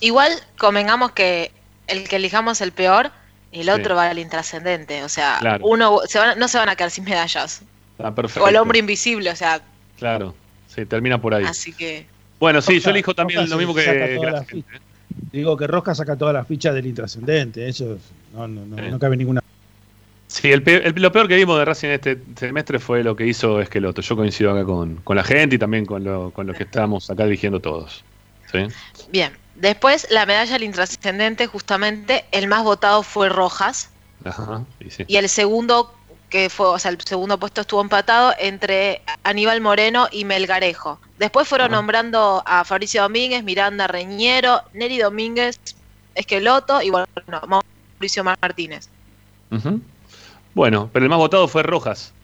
Igual convengamos que el que elijamos el peor, el Sí. otro va al intrascendente. O sea, Claro. uno se van- no se van a quedar sin medallas. Está perfecto. O el hombre invisible, o sea, Claro. Sí, termina por ahí. así que. Bueno, sí, yo elijo también lo mismo que, la gente. Digo que Rojas saca todas las fichas del intrascendente. Eso es- no, no, no, Sí. no cabe ninguna. Sí, el lo peor que vimos de Racing este semestre fue lo que hizo Esqueloto. Yo coincido acá con, con la gente y también con lo, con lo que estamos acá dirigiendo todos. ¿Sí? Bien. Después, la medalla al intrascendente, justamente, el más votado fue Rojas. Ajá, y sí. Y el segundo, que fue, o sea, el segundo puesto estuvo empatado entre Aníbal Moreno y Melgarejo. Después fueron nombrando a Fabricio Domínguez, Miranda Reñero, Neri Domínguez, Esqueloto y bueno, Mauricio Martínez. Bueno, pero el más votado fue Rojas.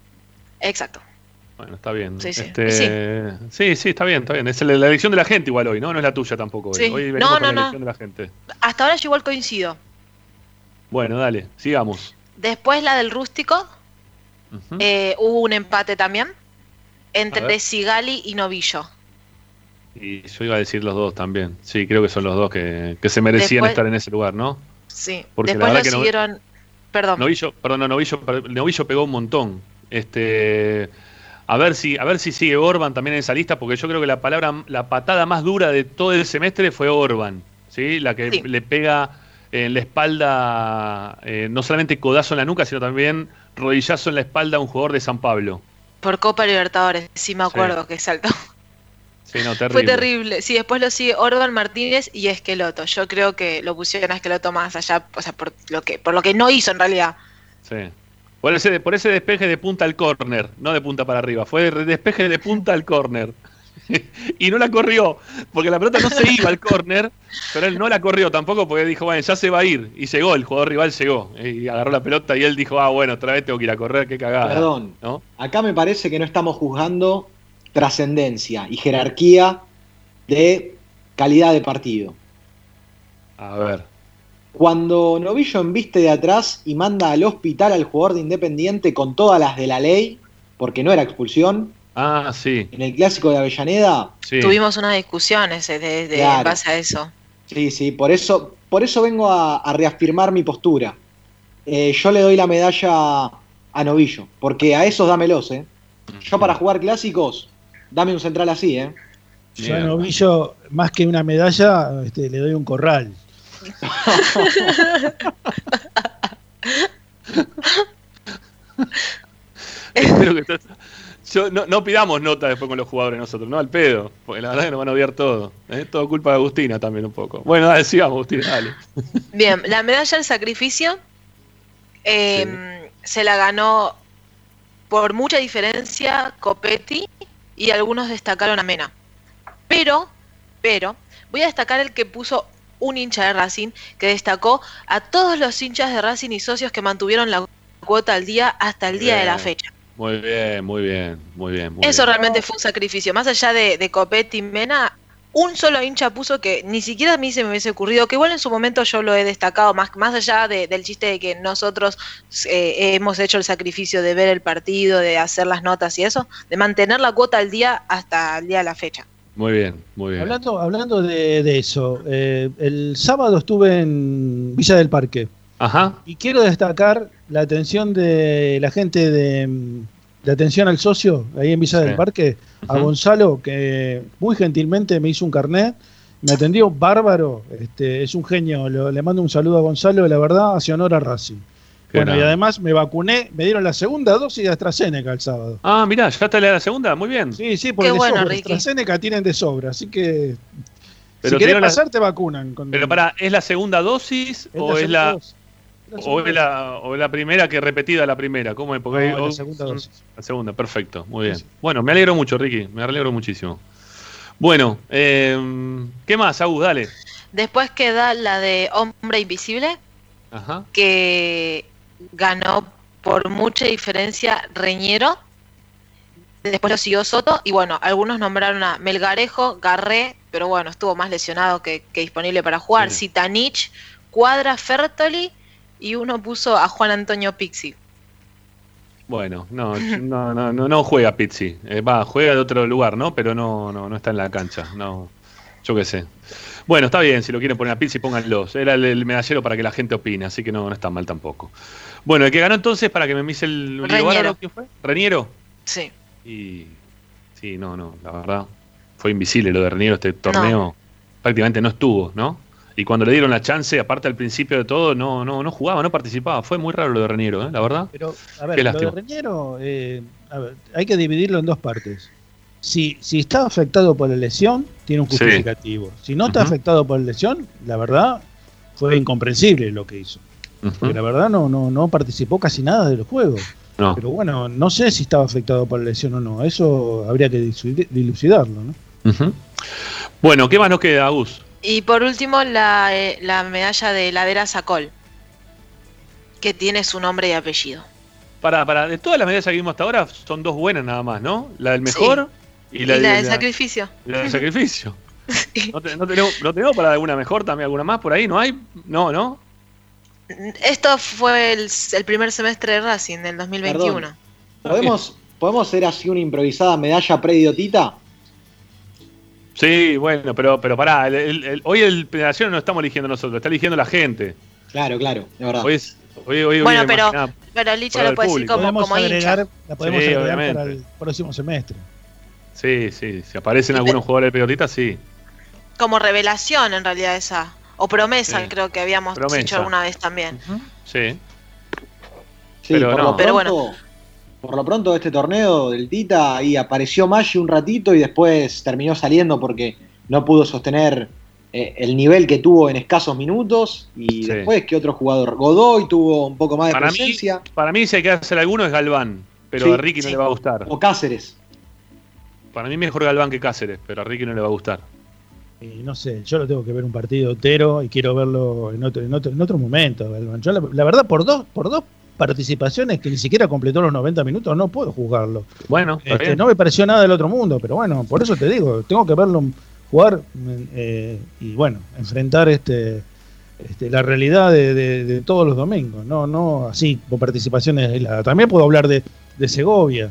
Exacto. Bueno, está bien. Sí, sí. Este, sí, sí, está bien, está bien. Es la, la elección de la gente igual hoy, ¿no? No es la tuya tampoco hoy. Hoy No, venimos con no, la no. elección de la gente. Hasta ahora yo igual coincido. Bueno, dale, sigamos. Después la del rústico, Eh, hubo un empate también entre. Sigali y Novillo. Y yo iba a decir los dos también. Sí, creo que son los dos que, que se merecían Después- estar en ese lugar, ¿no? Sí. Porque la Después lo que no- siguieron Perdón. Novillo, perdón, no, Novillo, Novillo pegó un montón. Este, a ver si, a ver si sigue Orban también en esa lista, porque yo creo que la palabra, la patada más dura de todo el semestre fue Orban, ¿sí? La que Sí. le pega en la espalda, eh, no solamente codazo en la nuca, sino también rodillazo en la espalda a un jugador de San Pablo. Por Copa Libertadores, sí me acuerdo que saltó. Sí, no, terrible. Fue terrible. Sí, después lo sigue Orban Martínez y Esqueloto. Yo creo que lo pusieron a Esqueloto más allá, o sea, por lo que, por lo que no hizo en realidad. Sí. Por ese, por ese despeje de punta al córner, no de punta para arriba, fue de despeje de punta al córner. y no la corrió, porque la pelota no se iba al córner, pero él no la corrió tampoco porque dijo, bueno, ya se va a ir. Y llegó, el jugador rival llegó. Y agarró la pelota y él dijo, ah, bueno, otra vez tengo que ir a correr, qué cagada. Perdón. ¿no? Acá me parece que no estamos juzgando trascendencia y jerarquía de calidad de partido. A ver. Cuando Novillo embiste de atrás y manda al hospital al jugador de Independiente con todas las de la ley, porque no era expulsión, Ah, sí. en el clásico de Avellaneda, sí. Tuvimos unas discusiones de, de- Claro. en base a eso. Sí, sí, por eso, por eso vengo a, a reafirmar mi postura. Eh, yo le doy la medalla a Novillo, porque a esos dámelos, ¿eh? Yo para jugar clásicos, dame un central así, ¿eh? Yo a Novillo, más que una medalla, este, le doy un corral. Espero que estás- Yo, no, no pidamos nota después con los jugadores nosotros, no al pedo, porque la verdad que nos van a odiar todo. Es todo culpa de Agustina también un poco. Bueno, dale, sigamos, Agustina, dale. Bien, la medalla del sacrificio eh, se la ganó por mucha diferencia Copetti y algunos destacaron a Mena. Pero, pero, voy a destacar el que puso un hincha de Racing que destacó a todos los hinchas de Racing y socios que mantuvieron la cuota al día hasta el día de la fecha. Muy bien, muy bien, muy bien. Muy Eso bien. realmente fue un sacrificio. Más allá de, de Copetti y Mena, un solo hincha puso que ni siquiera a mí se me hubiese ocurrido, que igual en su momento yo lo he destacado, más, más allá de- del chiste de que nosotros eh, hemos hecho el sacrificio de ver el partido, de hacer las notas y eso, de mantener la cuota al día hasta el día de la fecha. Muy bien, muy bien. Hablando, hablando de, de eso, eh, el sábado estuve en Villa del Parque Ajá. y quiero destacar la atención de la gente de, de atención al socio ahí en Villa Sí. del Parque, a. Gonzalo, que muy gentilmente me hizo un carnet, me atendió bárbaro, este, es un genio, lo- le mando un saludo a Gonzalo, la verdad, hace honor a Racing. Qué Bueno, y además me vacuné, me dieron la segunda dosis de AstraZeneca el sábado. Ah, mirá, ya está la segunda, muy bien. Sí, sí, porque de bueno, sobra, Ricky. AstraZeneca tienen de sobra, así que Pero si querés la- pasar te vacunan. con- Pero para, ¿es la segunda dosis Es o la es la, dosis. O es la, o la primera que repetida la primera? ¿Cómo es? Porque No, hay- la segunda dosis. La segunda, perfecto, muy bien. Bueno, me alegro mucho, Ricky, me alegro muchísimo. Bueno, eh, ¿qué más, Agus? Dale. Después queda la de Hombre Invisible, Ajá. que ganó por mucha diferencia Reñero. Después lo siguió Soto. Y bueno, algunos nombraron a Melgarejo, Garré, pero bueno, estuvo más lesionado que, que disponible para jugar. Sí. Sitanich, Cuadra, Fertoli. Y uno puso a Juan Antonio Pixi. Bueno, no, no, no, no, no juega Pizzi. Eh, va, juega de otro lugar, ¿no? Pero no, no, no está en la cancha. No, yo qué sé. Bueno, está bien, si lo quieren poner a Pizzi, pónganlos. Era el, el medallero para que la gente opine, así que no, no está mal tampoco. Bueno, el que ganó entonces, para que me mise el Reñero. ¿quién fue? ¿Reniero? Sí. Y sí, no, no, la verdad. Fue invisible lo de Reniero, este torneo. Prácticamente no estuvo, ¿no? Y cuando le dieron la chance, aparte al principio de todo, no, no, no jugaba, no participaba. Fue muy raro lo de Reniero, ¿eh? La verdad. Pero, a Qué ver, lo de. Reñero, eh, a ver, hay que dividirlo en dos partes. Si, si está afectado por la lesión, tiene un Sí. justificativo. Si no está afectado por la lesión, la verdad, fue incomprensible lo que hizo. Porque la verdad no, no, no participó casi nada de los juegos. No. Pero bueno, no sé si estaba afectado por la lesión o no. Eso habría que diluci- dilucidarlo, ¿no? Bueno, ¿qué más nos queda, Agus? Y por último, la, eh, la medalla de Ladera Sacol. Que tiene su nombre y apellido. Para, para, de todas las medidas que vimos hasta ahora, son dos buenas nada más, ¿no? La del mejor y la, y la de- del la- sacrificio. la del sacrificio. ¿No, te- no tenemos, ¿No tenemos para alguna mejor también? ¿Alguna más por ahí? ¿No hay? No, ¿no? Esto fue el, el primer semestre de Racing del 2021. Perdón. ¿Podemos, ¿Podemos hacer así una improvisada medalla prediotita? Sí, bueno, pero, pero pará, el- el- el- hoy el pedacero no estamos eligiendo nosotros, está eligiendo la gente. Claro, claro, de verdad. Hoy es, Hoy, hoy, Bueno, hoy pero, pero Licha para lo puede decir como, como agregar, hincha. la podemos Sí, agregar para obviamente. el próximo semestre. Sí, sí. Si aparecen algunos jugadores de pelotita, sí. Como revelación en realidad esa. O promesa, Sí. creo que habíamos Promesa. dicho alguna vez también. Sí. Sí, Pero por, no. lo Pero pronto, por lo pronto este torneo del Tita ahí apareció Maggi un ratito y después terminó saliendo porque no pudo sostener eh, el nivel que tuvo en escasos minutos y Sí. después que otro jugador, Godoy tuvo un poco más de Para mí, presencia para mí, si hay que hacer alguno es Galván. Pero Sí, a Ricky no le va a gustar. o Cáceres. Para mí mejor Galván que Cáceres, pero a Ricky no le va a gustar. Y no sé, yo lo tengo que ver un partido entero y quiero verlo en otro, en otro, en otro momento. Galván. Yo la, la verdad, por dos, por dos participaciones que ni siquiera completó los 90 minutos, no puedo juzgarlo. Bueno, Este, no me pareció nada del otro mundo, pero bueno, por eso te digo, tengo que verlo jugar eh, y bueno, enfrentar este, este, la realidad de, de- de todos los domingos, no, no así con participaciones aisladas. También puedo hablar de, de Segovia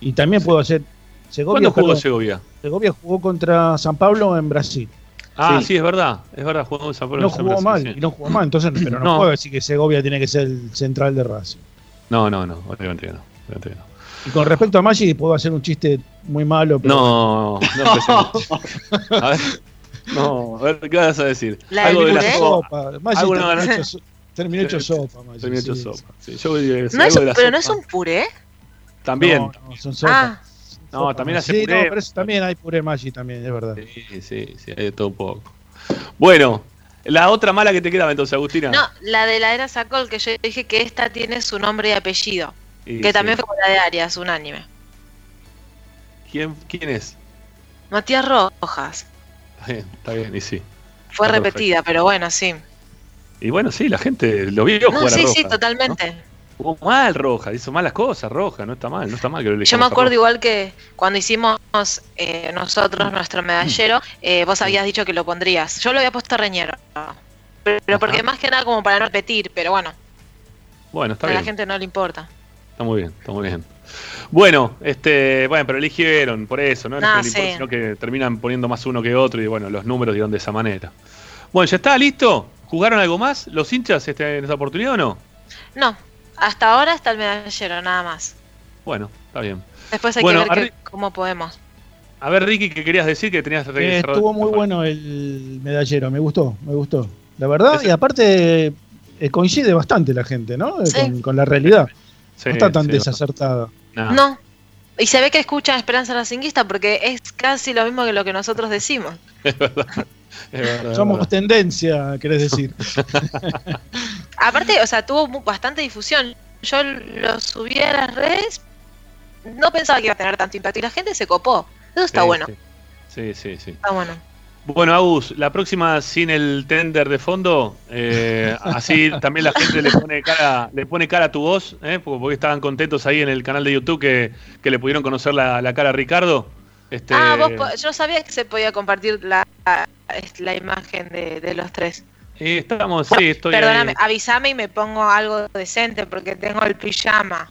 y también puedo hacer. Segovia ¿Cuándo jugó jugó, Segovia? Segovia jugó contra San Pablo en Brasil. Ah, sí, Sí. es verdad. Es verdad, jugó en San Pablo. No San jugó Brasil, mal, sí. y no jugó mal, entonces, pero no, No. puedo decir que Segovia tiene que ser el central de Racing. No, no, no, obviamente que no. obviamente que no. Y con respecto a Maggi, puedo hacer un chiste muy malo, pero No, no empecemos. A ver, no, a ver, ¿qué vas a decir? ¿La Algo de la sopa. Maggi Algo terminó, hecho, terminó hecho sopa. Maggi, Terminó hecho sí, sopa. sí. Sí, yo voy a decir No es de pero no es un puré. También. No, no, son sopas. Ah, No, también hace Sí, puré. no, pero eso también hay puré Maggi también, es verdad. Sí, sí, sí, hay de todo un poco. Bueno, la otra mala que te quedaba entonces, Agustina. no, la de la era Sacol, que yo dije que esta tiene su nombre y apellido. Que sí. también fue la de Arias, un anime. ¿Quién, ¿Quién es? Matías Rojas. Está bien, está bien, y sí. Fue Está repetida, pero bueno, sí. Y bueno, sí, la gente lo vio No, jugar a sí, Roja. sí, totalmente. Jugó mal Roja, hizo malas cosas Roja, no está mal, no está mal que lo Yo me a acuerdo igual que cuando hicimos eh, nosotros nuestro medallero, eh, vos habías dicho que lo pondrías. Yo lo había puesto Reñero. Pero, porque más que nada como para no repetir, pero bueno, Bueno, está a bien. la gente no le importa. Está muy bien, está muy bien. Bueno, este, bueno, pero eligieron por eso, ¿no? No Ah, es que le importa, sí. sino que terminan poniendo más uno que otro y bueno, los números dieron de esa manera. Bueno, ¿ya está listo? ¿Jugaron algo más los hinchas este, en esta oportunidad o no? No, hasta ahora está el medallero, nada más. Bueno, está bien. Después hay Bueno, que ver que- cómo podemos. A ver, Ricky, ¿qué querías decir que tenías Eh, cerrado? estuvo muy bueno el medallero, me gustó, me gustó. La verdad, y aparte eh, coincide bastante la gente, ¿no? Eh, Sí. Con, con la realidad. Sí, no está tan sí, desacertada. no. No. Y se ve que escuchan Esperanza Racinguista porque es casi lo mismo que lo que nosotros decimos. Es verdad. Es verdad, es Somos verdad. tendencia, querés decir. Aparte, o sea, tuvo bastante difusión. Yo lo subí a las redes, no pensaba que iba a tener tanto impacto y la gente se copó. Eso está Sí, bueno, Sí, sí, sí. está bueno. Bueno, Agus, la próxima sin el tender de fondo, eh, así también la gente le pone cara, le pone cara a tu voz, ¿eh? porque, estaban contentos ahí en el canal de YouTube que, que le pudieron conocer la, la cara a Ricardo. Este, Ah, vos, yo sabía que se podía compartir la, la imagen de, de los tres. Y estamos, sí, estoy Perdóname, ahí. avísame y me pongo algo decente porque tengo el pijama.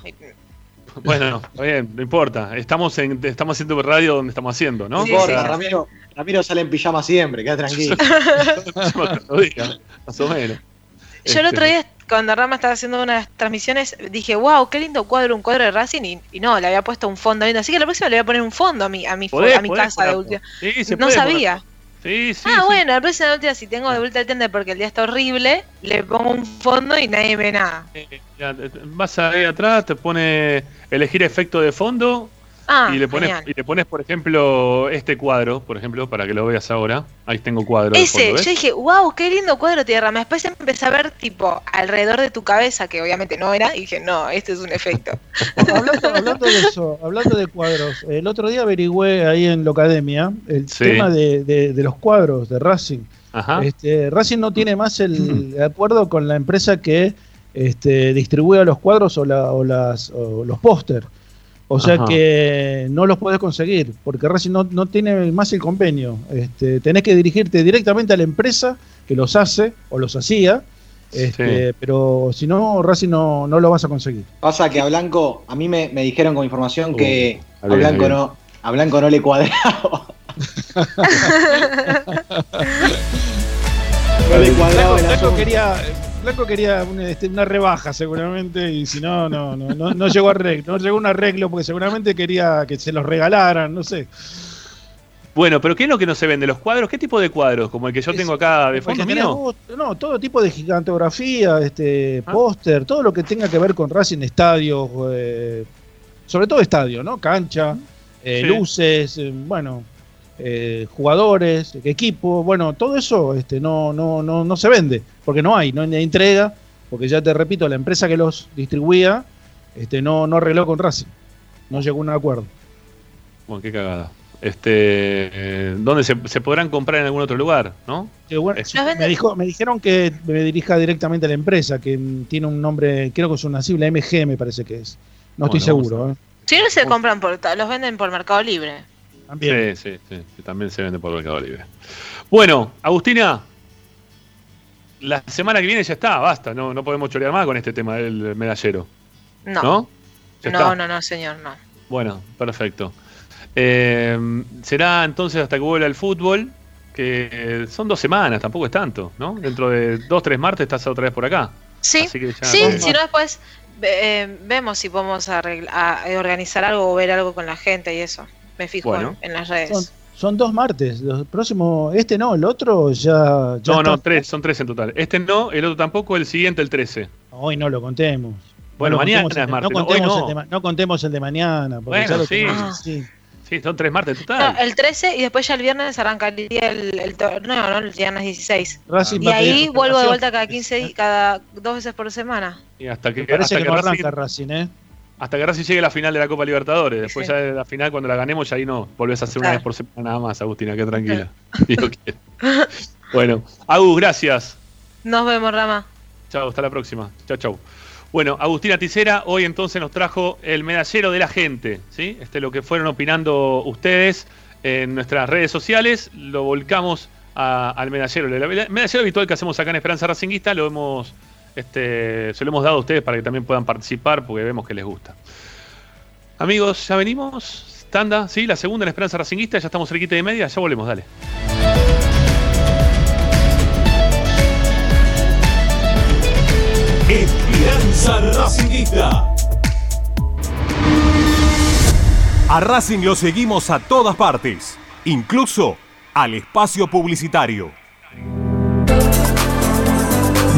Bueno, está bien, no importa. Estamos en, estamos haciendo radio donde estamos haciendo, ¿no? No Sí, importa, sí. Ramiro, Ramiro sale en pijama siempre, queda tranquilo. Más o menos. Yo el Este, otro día, cuando Rama estaba haciendo unas transmisiones, dije, wow, qué lindo cuadro, un cuadro de Racing, y, y no, le había puesto un fondo lindo. Así que la próxima le voy a poner un fondo a mi, a mi, podés, a mi podés casa de última. Sí, No puede sabía. poner. Sí, sí. ah, sí. bueno, la próxima última, si tengo de vuelta el tender porque el día está horrible, le pongo un fondo y nadie ve nada. Ya, eh, Vas ahí atrás, te pone elegir efecto de fondo Ah, y le pones genial. y le pones por ejemplo este cuadro, por ejemplo, para que lo veas ahora. Ahí tengo cuadro Ese, yo dije, wow, qué lindo cuadro tierra. Después empecé a ver, tipo, alrededor de tu cabeza, que obviamente no era, y dije, no, este es un efecto. hablando, hablando de eso, hablando de cuadros, el otro día averigüé ahí en Locademia el Sí. tema de, de- de los cuadros de Racing. Ajá. Este, Racing no tiene más el acuerdo con la empresa que este, distribuye los cuadros o, la- o las, o los póster. O sea Ajá. que no los podés conseguir, porque Racing no, no tiene más el convenio. Este, tenés que dirigirte directamente a la empresa que los hace o los hacía, este, pero si no, Racing no, no lo vas a conseguir. Pasa que a Blanco, a mí me, me dijeron con información que Uh, a bien, Blanco no, a Blanco no le cuadraba. no le cuadraba Blanco asunto. quería, Flaco quería una, este, una rebaja seguramente y si no, no, no, no, no llegó a arreglo, no llegó un arreglo porque seguramente quería que se los regalaran, no sé. Bueno, pero ¿qué es lo que no se vende? ¿Los cuadros? ¿Qué tipo de cuadros? Como el que yo tengo acá de fondo mío. No, todo tipo de gigantografía, este, Ah. póster, todo lo que tenga que ver con Racing Estadios, eh, sobre todo estadio, ¿no? Cancha, eh, Sí. luces, eh, bueno, eh, jugadores, equipo, bueno, todo eso este, no, no, no, no se vende, porque no hay, no hay entrega, porque ya te repito, la empresa que los distribuía este, no, no arregló con Racing, no llegó a un acuerdo. Bueno, qué cagada. Este, eh, ¿Dónde se, se podrán comprar en algún otro lugar? ¿No? Bueno, me, dijo, me dijeron que me dirija directamente a la empresa, que tiene un nombre, creo que es una sigla MG, me parece que es. No estoy seguro. ¿eh? Si no se compran por, los venden por Mercado Libre. Sí, sí, sí, sí, También se vende por Mercado Libre. Bueno, Agustina, la semana que viene ya está, basta. No, no podemos chorear más con este tema del medallero. No. ¿No? Ya No, está. no, no, señor, no. Bueno, perfecto. Eh, será entonces hasta que vuelva el fútbol, que eh, son dos semanas, tampoco es tanto, ¿no? Dentro de dos, tres martes estás otra vez por acá. Sí, Así que ya- sí, si no después eh, vemos si podemos arregla- a- eh, organizar algo o ver algo con la gente y eso. Me fijo Bueno. en, en las redes. Son, son dos martes. Los próximos, este no, el otro ya. ya No, no, tres, son tres en total. Este no, el otro tampoco, el siguiente el 13. Hoy no lo contemos. Bueno, No mañana contemos es martes, No no, hoy contemos, no. El de, ma- no contemos el de mañana. porque Bueno, ya lo sí. tenemos, Ah. sí. Sí, son tres martes No, total. el 13 y después ya el viernes arrancaría el, el torneo, ¿no? El viernes 16. Racing y ahí vuelvo de vuelta cada 15 y cada dos veces por semana. Y hasta que, Me parece hasta que que no Racing- arranca Racing, ¿eh? Hasta que Racing llegue a la final de la Copa Libertadores. Después Sí. ya de la final, cuando la ganemos, ya ahí no. Volvés a hacer una vez por semana nada más, Agustina, que tranquila. Bueno, Agus, gracias. Nos vemos, Rama. Chao, hasta la próxima. Chao, chao. Bueno, Agustina Ticera hoy entonces nos trajo el medallero de la gente, ¿sí? Este lo que fueron opinando ustedes en nuestras redes sociales, lo volcamos a- al medallero. El medallero habitual que hacemos acá en Esperanza Racinguista lo hemos este, se lo hemos dado a ustedes para que también puedan participar porque vemos que les gusta. Amigos, ya venimos. Tanda, sí, la segunda en Esperanza Racinguista, ya estamos cerquita de media, ya volvemos, dale. Esperanza Racinguista. A Racing lo seguimos a todas partes, incluso al espacio publicitario.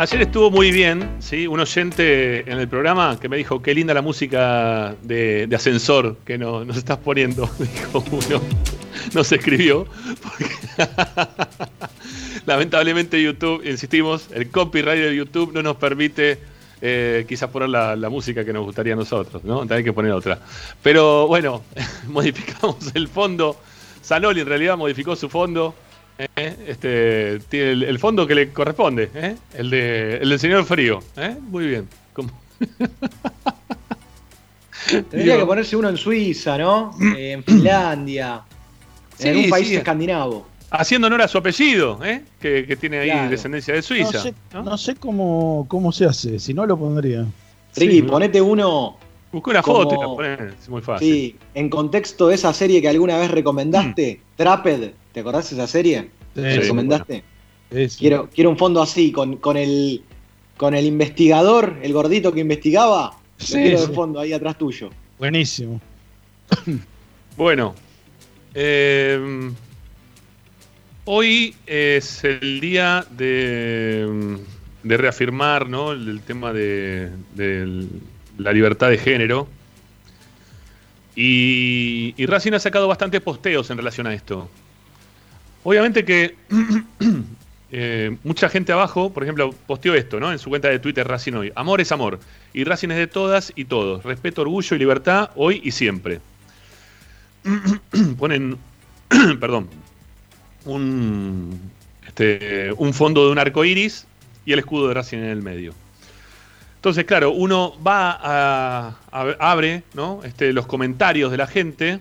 Ayer estuvo muy bien, ¿sí? Un oyente en el programa que me dijo qué linda la música de, ascensor que no- nos estás poniendo. Dijo uno. Nos escribió. Lamentablemente YouTube, insistimos, el copyright de YouTube no nos permite eh, quizás poner la, la música que nos gustaría a nosotros, ¿no? Hay que poner otra. Pero bueno, modificamos el fondo. Sanoli en realidad modificó su fondo. ¿Eh? Este, tiene el, el fondo que le corresponde, ¿eh? el, de, el del señor Frío. ¿eh? Muy bien. Como- Tendría que ponerse uno en Suiza, ¿no? Eh, en Finlandia. Sí, en algún país sí. escandinavo. Haciendo honor a su apellido, ¿eh? que, que tiene ahí Claro. descendencia de No Suiza. no sé cómo, cómo se hace, si no lo pondría. Ricky, Sí. ponete uno. Busca una como- foto y la ponés, es muy fácil. Sí, en contexto de esa serie que alguna vez recomendaste, Trapped, ¿te acordás de esa serie? Sí, ¿Que sí, recomendaste? Quiero, quiero un fondo así, con, con el con el investigador, el gordito que investigaba. lo Sí, quiero de fondo ahí atrás tuyo. Buenísimo. Bueno, eh, hoy es el día de, de reafirmar ¿no? el, el tema de, de la libertad de género. Y, y ha sacado bastantes posteos en relación a esto. Obviamente que eh, mucha gente abajo, por ejemplo, posteó esto, ¿no? En su cuenta de Twitter Racing hoy. Amor es amor. Y Racing es de todas y todos. Respeto, orgullo y libertad hoy y siempre. Ponen, perdón, un, este, un fondo de un arco iris y el escudo de Racing en el medio. Entonces, claro, uno va a, a- abre ¿no? este, los comentarios de la gente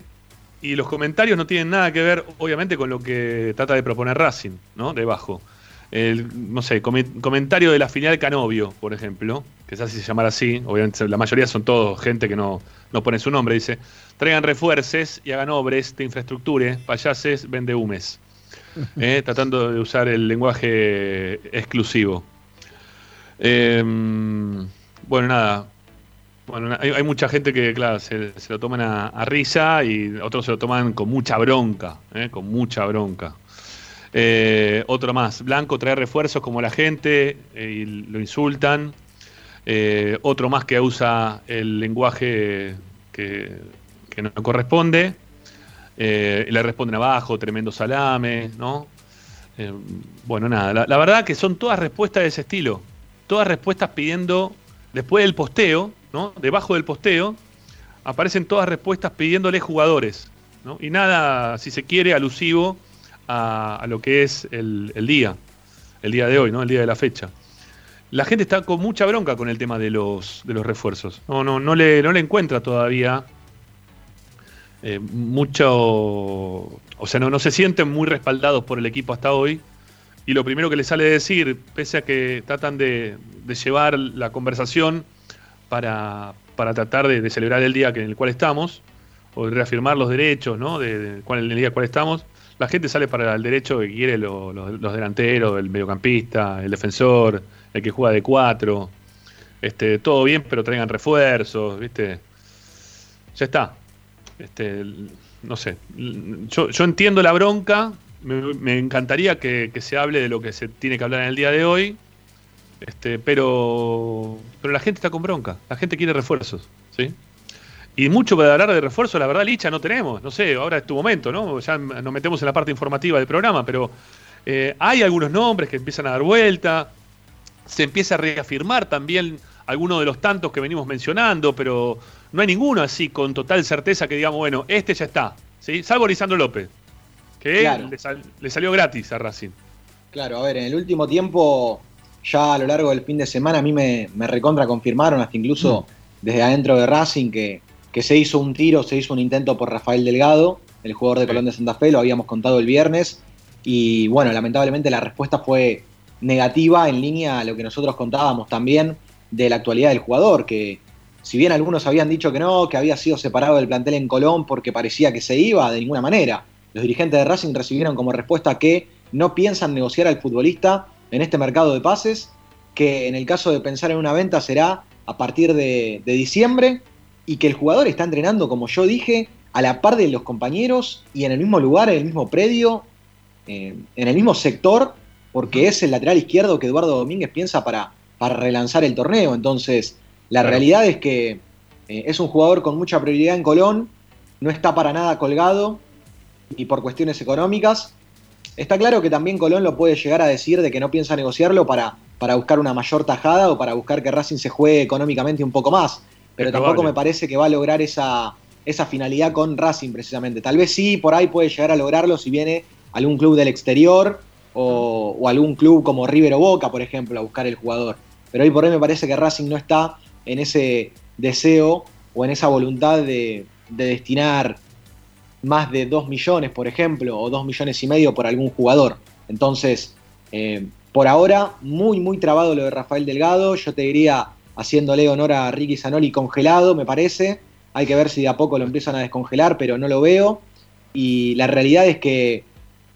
y los comentarios no tienen nada que ver, obviamente, con lo que trata de proponer Racing, ¿no? Debajo. El, no sé, come- comentario de la filial Canovio, por ejemplo, que se llamara así, obviamente la mayoría son todos gente que no, no pone su nombre, dice, traigan refuerces y hagan obras de infraestructura, payases, vende humes. ¿eh? tratando de usar el lenguaje exclusivo. Eh, bueno, nada. Bueno, hay, mucha gente que, se, lo toman a, risa y otros se lo toman con mucha bronca, ¿eh? con mucha bronca. Eh, otro más, Blanco trae refuerzos como la gente eh, y lo insultan. Otro más que usa el lenguaje que, no corresponde. Le responden abajo, tremendo salame, ¿no? Eh, bueno, nada, la, la verdad que son todas respuestas de ese estilo. Todas respuestas pidiendo, después del posteo, ¿no? Debajo del posteo, aparecen todas respuestas pidiéndole jugadores, ¿no? Y nada, si se quiere, alusivo a, lo que es el, el día, el día de hoy, ¿no? El día de la fecha. La gente está con mucha bronca con el tema de los, de los refuerzos. No, no, no le, no le encuentra todavía eh, mucho. O sea, no, no se sienten muy respaldados por el equipo hasta hoy. Y lo primero que les sale decir, pese a que tratan de, de llevar la conversación para, para tratar de, celebrar el día en el cual estamos, o de reafirmar los derechos, ¿no? De, cuál, el día en cual estamos, la gente sale para el derecho que quiere lo- lo- los delanteros, el mediocampista, el defensor, el que juega de cuatro. Este, todo bien, pero traigan refuerzos, ¿viste? Ya está. Este, no sé. Yo, yo entiendo la bronca. Me, encantaría que, que se hable de lo que se tiene que hablar en el día de hoy. Este, pero, pero la gente está con bronca. La gente quiere refuerzos, ¿sí? Y mucho para hablar de refuerzos, la verdad, Licha, no tenemos. No sé, ahora es tu momento, ¿no? Ya nos metemos en la parte informativa del programa, pero eh, hay algunos nombres que empiezan a dar vuelta. Se empieza a reafirmar también algunos de los tantos que venimos mencionando, pero no hay ninguno así con total certeza que digamos, bueno, este ya está, ¿sí? Salvo Lisandro López, que Claro. le, sal- le salió gratis a Racing. Claro, a ver, en el último tiempo, ya a lo largo del fin de semana, a mí me, me recontra confirmaron, hasta incluso desde adentro de Racing, que, que se hizo un tiro, se hizo un intento por Rafael Delgado, el jugador de Colón de Santa Fe, lo habíamos contado el viernes, y bueno, lamentablemente la respuesta fue negativa en línea a lo que nosotros contábamos también de la actualidad del jugador, que si bien algunos habían dicho que no, que había sido separado del plantel en Colón porque parecía que se iba, de ninguna manera. Los dirigentes de Racing recibieron como respuesta que no piensan negociar al futbolista en este mercado de pases, que en el caso de pensar en una venta será a partir de, de diciembre y que el jugador está entrenando, como yo dije, a la par de los compañeros y en el mismo lugar, en el mismo predio, eh, en el mismo sector, porque es el lateral izquierdo que Eduardo Domínguez piensa para, para relanzar el torneo. Entonces, la Claro. realidad es que eh, es un jugador con mucha prioridad en Colón, no está para nada colgado y por cuestiones económicas. Está claro que también Colón lo puede llegar a decir de que no piensa negociarlo para, para buscar una mayor tajada o para buscar que Racing se juegue económicamente un poco más. Pero Es tampoco probable. me parece que va a lograr esa, esa finalidad con Racing precisamente. Tal vez sí, por ahí puede llegar a lograrlo si viene algún club del exterior o, o algún club como River o Boca, por ejemplo, a buscar el jugador. Pero hoy por hoy me parece que Racing no está en ese deseo o en esa voluntad de, de destinar más de 2 millones, por ejemplo, o 2 millones y medio por algún jugador. Entonces, eh, por ahora, muy, muy trabado lo de Rafael Delgado. Yo te diría, haciéndole honor a Ricky Zanoli, congelado, me parece. Hay que ver si de a poco lo empiezan a descongelar, pero no lo veo. Y la realidad es que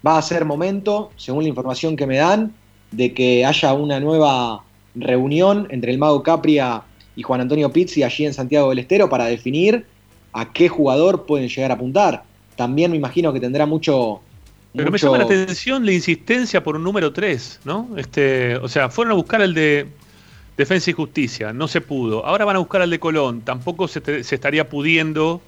va a ser momento, según la información que me dan, de que haya una nueva reunión entre el Mago Capria y Juan Antonio Pizzi allí en Santiago del Estero para definir a qué jugador pueden llegar a apuntar. También me imagino que tendrá mucho. Pero me llama la atención la insistencia por un número 3, ¿no? Este, o sea, fueron a buscar el de Defensa y Justicia, no se pudo. Ahora van a buscar al de Colón, tampoco se, te- se estaría pudiendo,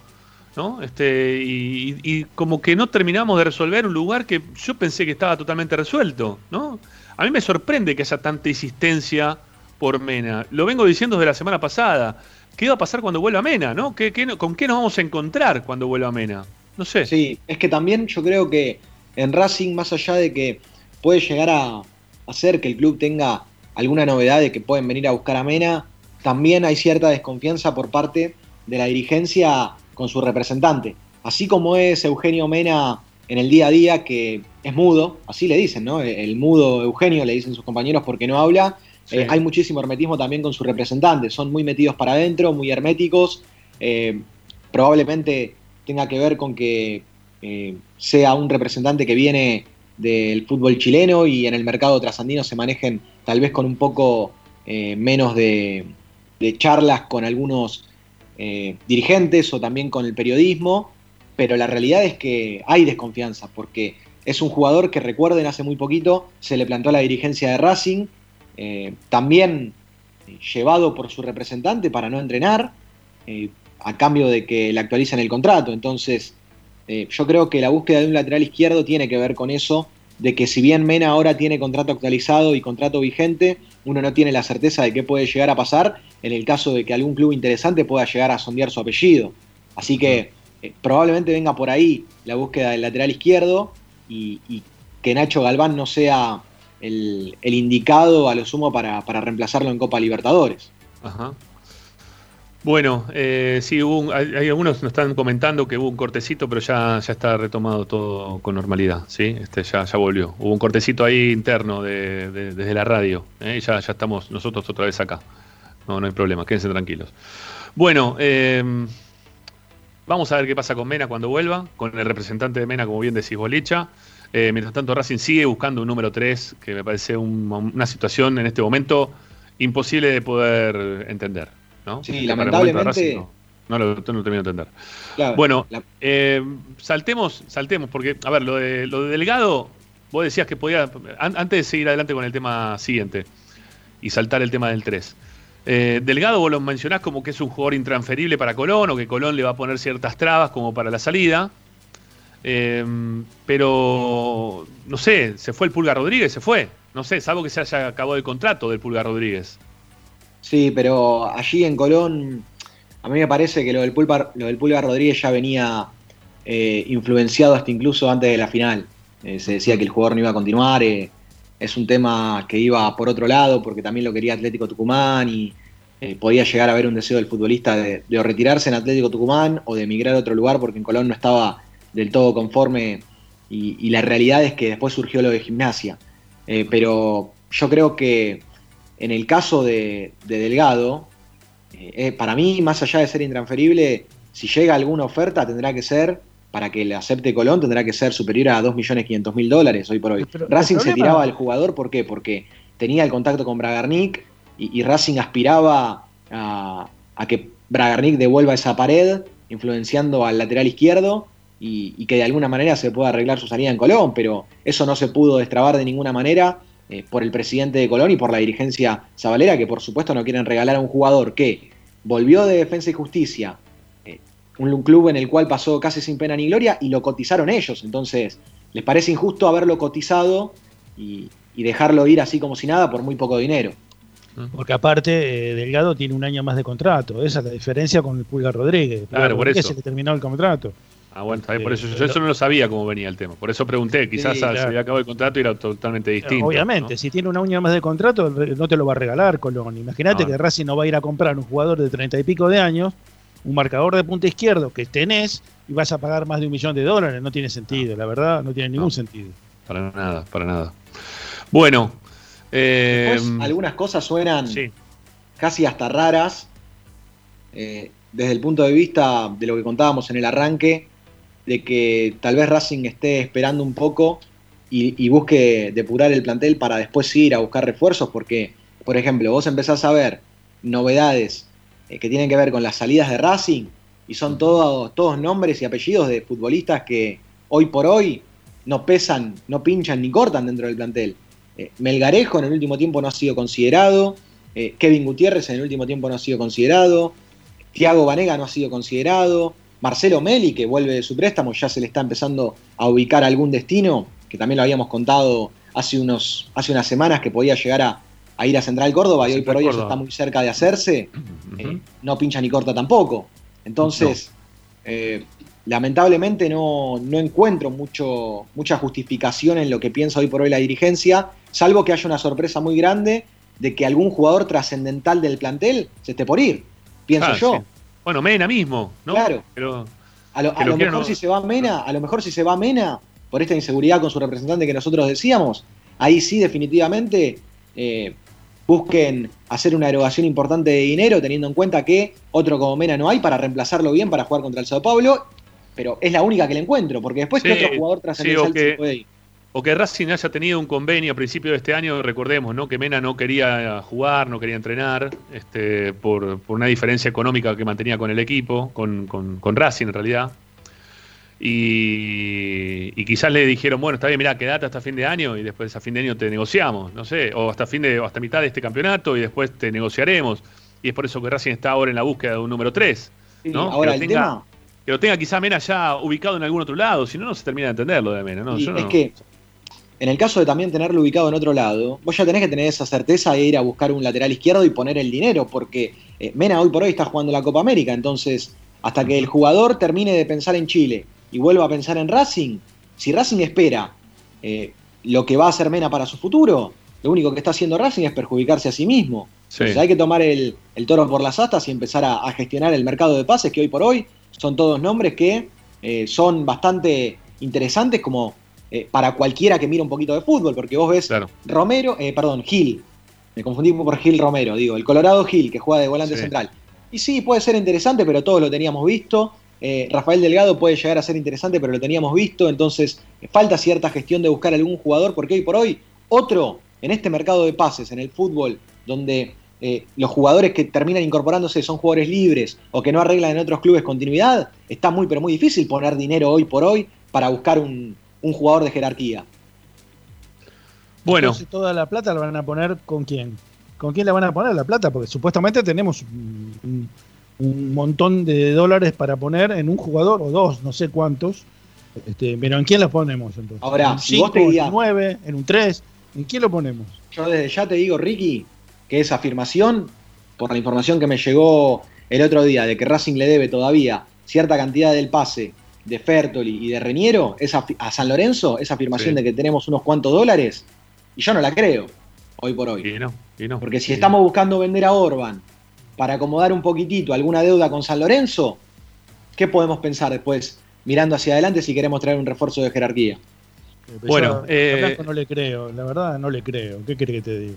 ¿no? Este, y, y como que no terminamos de resolver un lugar que yo pensé que estaba totalmente resuelto, ¿no? A mí me sorprende que haya tanta insistencia por Mena. Lo vengo diciendo desde la semana pasada. ¿Qué va a pasar cuando vuelva Mena, no? ¿Qué, qué, ¿Con qué nos vamos a encontrar cuando vuelva Mena? No sé. Sí, es que también yo creo que en Racing, más allá de que puede llegar a hacer que el club tenga alguna novedad de que pueden venir a buscar a Mena, también hay cierta desconfianza por parte de la dirigencia con su representante. Así como es Eugenio Mena en el día a día, que es mudo, así le dicen, ¿no? El mudo Eugenio, le dicen sus compañeros porque no habla. Sí. Eh, hay muchísimo hermetismo también con su representante, son muy metidos para adentro, muy herméticos. eh, probablemente tenga que ver con que eh, sea un representante que viene del fútbol chileno y en el mercado trasandino se manejen tal vez con un poco eh, menos de, charlas con algunos eh, dirigentes o también con el periodismo, pero la realidad es que hay desconfianza, porque es un jugador que recuerden hace muy poquito se le plantó a la dirigencia de Racing, también llevado por su representante para no entrenar, a cambio de que le actualicen el contrato. Entonces, eh, yo creo que la búsqueda de un lateral izquierdo tiene que ver con eso, de que si bien Mena ahora tiene contrato actualizado y contrato vigente, uno no tiene la certeza de qué puede llegar a pasar en el caso de que algún club interesante pueda llegar a sondear su apellido. Así que eh, probablemente venga por ahí la búsqueda del lateral izquierdo y, y que Nacho Galván no sea el, el indicado a lo sumo para, para reemplazarlo en Copa Libertadores. Ajá. Bueno, eh, sí, hubo un- hay, hay algunos nos están comentando que hubo un cortecito, pero ya, ya está retomado todo con normalidad, ¿sí? Este, ya, ya volvió. Hubo un cortecito ahí interno de- de- desde la radio, ¿eh? y ya, ya estamos nosotros otra vez acá. No, no hay problema, quédense tranquilos. Bueno, eh, vamos a ver qué pasa con Mena cuando vuelva, con el representante de Mena, como bien decís, Bolicha. Eh, mientras tanto, Racing sigue buscando un número 3, que me parece un- una situación en este momento imposible de poder entender. ¿No? Sí, Que lamentablemente- Racing no, no lo, no termino de entender. Claro, bueno, la- eh, saltemos, saltemos, porque, a ver, lo de, lo de Delgado, vos decías que podía, an- antes de seguir adelante con el tema siguiente y saltar el tema del 3. Eh, Delgado vos lo mencionás como que es un jugador intransferible para Colón o que Colón le va a poner ciertas trabas como para la salida. Eh, pero, no sé, se fue el Pulga Rodríguez, se fue. No sé, salvo que se haya acabado el contrato del Pulga Rodríguez. Sí, pero allí en Colón, a mí me parece que lo del Pulgar, lo del Rodríguez ya venía eh, influenciado hasta incluso antes de la final. Eh, se decía que el jugador no iba a continuar. eh, es un tema que iba por otro lado, porque también lo quería Atlético Tucumán y eh, podía llegar a haber un deseo del futbolista de, retirarse en Atlético Tucumán o de emigrar a otro lugar porque en Colón no estaba del todo conforme. Y, la realidad es que después surgió lo de gimnasia. Pero yo creo que en el caso de, de Delgado, eh, para mí, más allá de ser intransferible, si llega alguna oferta, tendrá que ser, para que le acepte Colón, tendrá que ser superior a 2.500.000 dólares hoy por hoy. Pero Racing se tiraba al jugador, ¿por qué? Porque tenía el contacto con Bragarnik y, y Racing aspiraba a, a que Bragarnik devuelva esa pared, influenciando al lateral izquierdo y, y que de alguna manera se pueda arreglar su salida en Colón, pero eso no se pudo destrabar de ninguna manera eh, por el presidente de Colón y por la dirigencia Zabalera, que por supuesto no quieren regalar a un jugador que volvió de Defensa y Justicia, eh, un, un club en el cual pasó casi sin pena ni gloria, y lo cotizaron ellos. Entonces, les parece injusto haberlo cotizado y, y dejarlo ir así como si nada por muy poco dinero. Porque aparte, eh, Delgado tiene un año más de contrato. Esa es la diferencia con el Pulgar Rodríguez. Pulgar Claro, por Rodríguez eso. se le terminó el contrato. Ah, bueno, está bien, por eso Eh, yo eso no lo sabía cómo venía el tema. Por eso pregunté, quizás Sí, se claro. había acabado el contrato y era totalmente distinto. Obviamente, si tiene un año más de contrato, no te lo va a regalar Colón. Imagínate Ah. que Racing no va a ir a comprar un jugador de treinta y pico de años, un marcador de punta izquierdo que tenés y vas a pagar más de un millón de dólares. No tiene sentido, la verdad, no tiene ningún sentido. Para nada, para nada. Bueno, eh, Después, algunas cosas suenan casi hasta raras eh, desde el punto de vista de lo que contábamos en el arranque, de que tal vez Racing esté esperando un poco y, y busque depurar el plantel para después ir a buscar refuerzos, porque, por ejemplo, vos empezás a ver novedades eh, que tienen que ver con las salidas de Racing y son todos, todos nombres y apellidos de futbolistas que hoy por hoy no pesan, no pinchan ni cortan dentro del plantel. Eh, Melgarejo en el último tiempo no ha sido considerado, eh, Kevin Gutiérrez en el último tiempo no ha sido considerado, Thiago Banega no ha sido considerado, Marcelo Meli, que vuelve de su préstamo, ya se le está empezando a ubicar algún destino, que también lo habíamos contado hace, unos, hace unas semanas que podía llegar a, a ir a Central Córdoba y hoy por hoy eso está muy cerca de hacerse, eh, no pincha ni corta tampoco. Entonces, eh, lamentablemente no, no encuentro mucho, mucha justificación en lo que piensa hoy por hoy la dirigencia, salvo que haya una sorpresa muy grande de que algún jugador trascendental del plantel se esté por ir, pienso Ah, yo. sí. Bueno, Mena mismo, ¿no? Claro. Pero, A lo, que a lo lo quieran mejor si se va Mena, a lo mejor si se va Mena, por esta inseguridad con su representante que nosotros decíamos, ahí sí definitivamente eh, busquen hacer una erogación importante de dinero, teniendo en cuenta que otro como Mena no hay para reemplazarlo bien para jugar contra el Sao Paulo, pero es la única que le encuentro, porque después Sí, qué otro jugador sí, trascendental que- se puede ir. O que Racing haya tenido un convenio a principio de este año, recordemos, ¿no? Que Mena no quería jugar, no quería entrenar, este, por, por una diferencia económica que mantenía con el equipo, con, con- con Racing en realidad. Y, y quizás le dijeron, bueno, está bien, mira, quédate hasta fin de año y después a fin de año te negociamos, no sé, o hasta fin de, o hasta mitad de este campeonato y después te negociaremos. Y es por eso que Racing está ahora en la búsqueda de un número 3. Sí, ¿no? ahora que, lo el tenga, tema- que lo tenga quizá Mena ya ubicado en algún otro lado, si no, no se termina de entender lo de Mena. ¿no? Yo es no- que en el caso de también tenerlo ubicado en otro lado, vos ya tenés que tener esa certeza de ir a buscar un lateral izquierdo y poner el dinero, porque eh, Mena hoy por hoy está jugando la Copa América, entonces hasta que el jugador termine de pensar en Chile y vuelva a pensar en Racing, si Racing espera eh, lo que va a hacer Mena para su futuro, lo único que está haciendo Racing es perjudicarse a sí mismo. Sí. Entonces hay que tomar el, el toro por las astas y empezar a, a gestionar el mercado de pases, que hoy por hoy son todos nombres que eh, son bastante interesantes como eh, para cualquiera que mira un poquito de fútbol, porque vos ves Romero, eh, perdón, Gil, me confundí por Gil Romero, digo, el Colorado Gil, que juega de volante Sí. central. Y sí, puede ser interesante, pero todos lo teníamos visto. Eh, Rafael Delgado puede llegar a ser interesante, pero lo teníamos visto. Entonces, falta cierta gestión de buscar algún jugador, porque hoy por hoy, otro, en este mercado de pases, en el fútbol, donde eh, los jugadores que terminan incorporándose son jugadores libres o que no arreglan en otros clubes continuidad, está muy, pero muy difícil poner dinero hoy por hoy para buscar un, un jugador de jerarquía. Bueno. Entonces, toda la plata la van a poner con quién? ¿Con quién la van a poner la plata? Porque supuestamente tenemos un, montón de dólares para poner en un jugador o dos, no sé cuántos. Este, pero ¿en quién los ponemos entonces? Ahora, ¿En un si vos te cinco, guías- en un 9, en un 3? ¿En quién lo ponemos? Yo desde ya te digo, Ricky, que esa afirmación, por la información que me llegó el otro día de que Racing le debe todavía cierta cantidad del pase de Fertoli y de Reñero esa, a San Lorenzo, esa afirmación Sí. de que tenemos unos cuantos dólares, y yo no la creo, hoy por hoy. Y no, y no. Porque si estamos buscando vender a Orban para acomodar un poquitito alguna deuda con San Lorenzo, ¿qué podemos pensar después, mirando hacia adelante, si queremos traer un refuerzo de jerarquía? Bueno, Yo a eh, no le creo, la verdad no le creo. ¿Qué querés que te diga?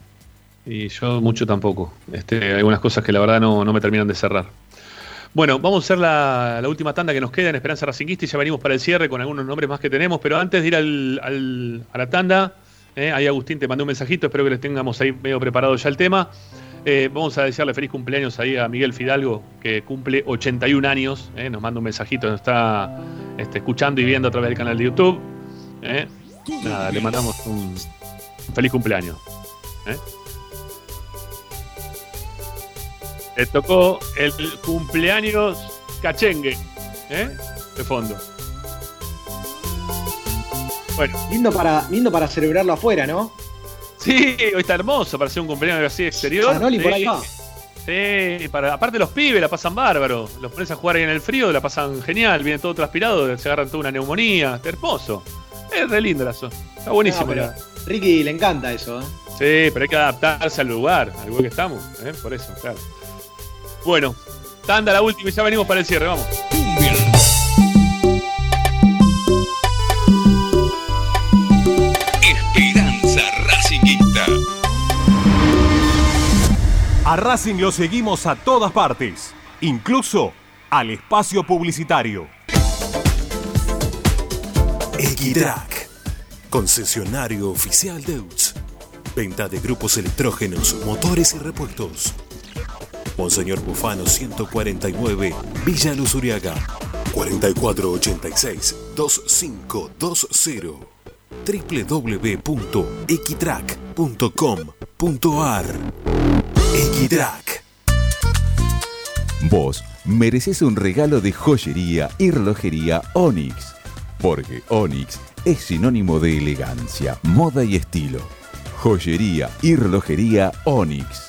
Y yo mucho tampoco. Este, hay algunas cosas que la verdad no, no me terminan de cerrar. Bueno, vamos a hacer la, última tanda que nos queda en Esperanza Racinguista y ya venimos para el cierre con algunos nombres más que tenemos. Pero antes de ir al, al- a la tanda, eh, ahí Agustín te mandó un mensajito, espero que les tengamos ahí medio preparado ya el tema. Eh, vamos a desearle feliz cumpleaños ahí a Miguel Fidalgo, que cumple 81 años. eh, nos manda un mensajito, nos está este, escuchando y viendo a través del canal de YouTube. eh. Nada, le mandamos un feliz cumpleaños. Le tocó el cumpleaños cachengue, ¿eh? De fondo. Bueno. Lindo para, lindo para celebrarlo afuera, ¿no? Sí, hoy está hermoso para hacer un cumpleaños así exterior. Sanoli sí. por ahí va. Sí, para, aparte los pibes la pasan bárbaro. Los pones a jugar ahí en el frío, la pasan genial, viene todo transpirado, se agarran toda una neumonía. Está hermoso. Es re lindo la zona. Está buenísimo. No, Ricky le encanta eso, ¿eh? Sí, pero hay que adaptarse al lugar, al lugar que estamos, ¿eh? por eso, claro. Bueno, tanda la última y ya venimos para el cierre, vamos. Esperanza Racinguista. A Racing lo seguimos a todas partes, incluso al espacio publicitario. Equitrack, concesionario oficial de UTS. Venta de grupos electrógenos, motores y repuestos. Monseñor Bufano 149, Villa Luz Uriaga. 4486-2520 www.equitrack.com.ar Equitrack Vos mereces un regalo de joyería y relojería Onyx, porque Onyx es sinónimo de elegancia, moda y estilo. Joyería y relojería Onyx.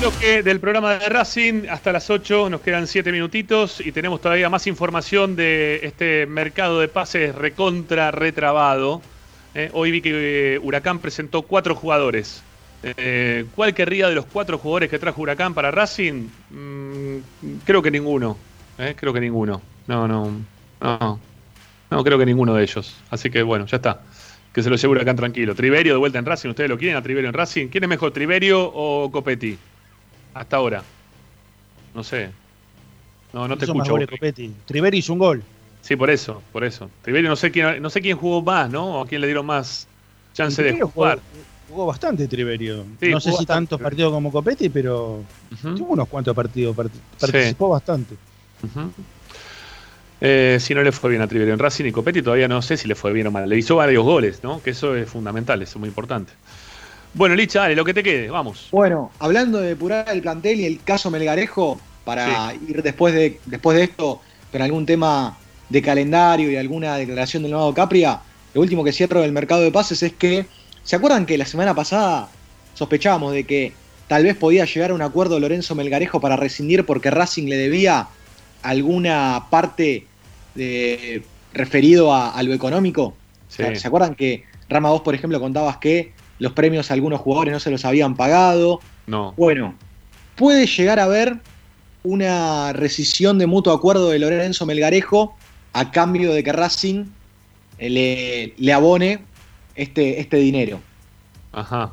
Bloque del programa de Racing hasta las 8, nos quedan 7 minutitos y tenemos todavía más información de este mercado de pases recontra retrabado. Eh, hoy vi que eh, Huracán presentó cuatro jugadores. Eh, ¿Cuál querría de los cuatro jugadores que trajo Huracán para Racing? Mm, creo que ninguno. creo que ninguno. No, no, no. No, creo que ninguno de ellos. Así que bueno, ya está. Que se lo lleve Huracán tranquilo. Triverio de vuelta en Racing. ¿Ustedes lo quieren a Triverio en Racing? ¿Quién es mejor, Triverio o Copetti? Hasta ahora. No sé. No, no te escucho. Triveri hizo un gol. Sí, por eso, por eso. Triverio no sé quién, no sé quién jugó más, ¿no? O a quién le dieron más chance de jugar. Jugó, jugó bastante Triverio. Sí, no sé si tantos partidos como Copetti, pero tuvo unos cuantos partidos. part- Participó bastante. Eh, si no le fue bien a Triverio en Racing y Copetti, todavía no sé si le fue bien o mal. Le hizo varios goles, ¿no? Que eso es fundamental, eso es muy importante. Bueno, Licha, dale, lo que te quede, vamos. Bueno, hablando de depurar el plantel y el caso Melgarejo, para ir después de, después de esto con algún tema de calendario y alguna declaración del nuevo Capria, lo último que cierro del mercado de pases es que, ¿se acuerdan que la semana pasada sospechábamos de que tal vez podía llegar a un acuerdo Lorenzo Melgarejo para rescindir porque Racing le debía alguna parte de, referido a, a lo económico? Sí. ¿Se acuerdan que Rama, vos, por ejemplo, contabas que los premios a algunos jugadores no se los habían pagado? No. Bueno, puede llegar a haber una rescisión de mutuo acuerdo de Lorenzo Melgarejo a cambio de que Racing eh, le, le abone este, este dinero. Ajá.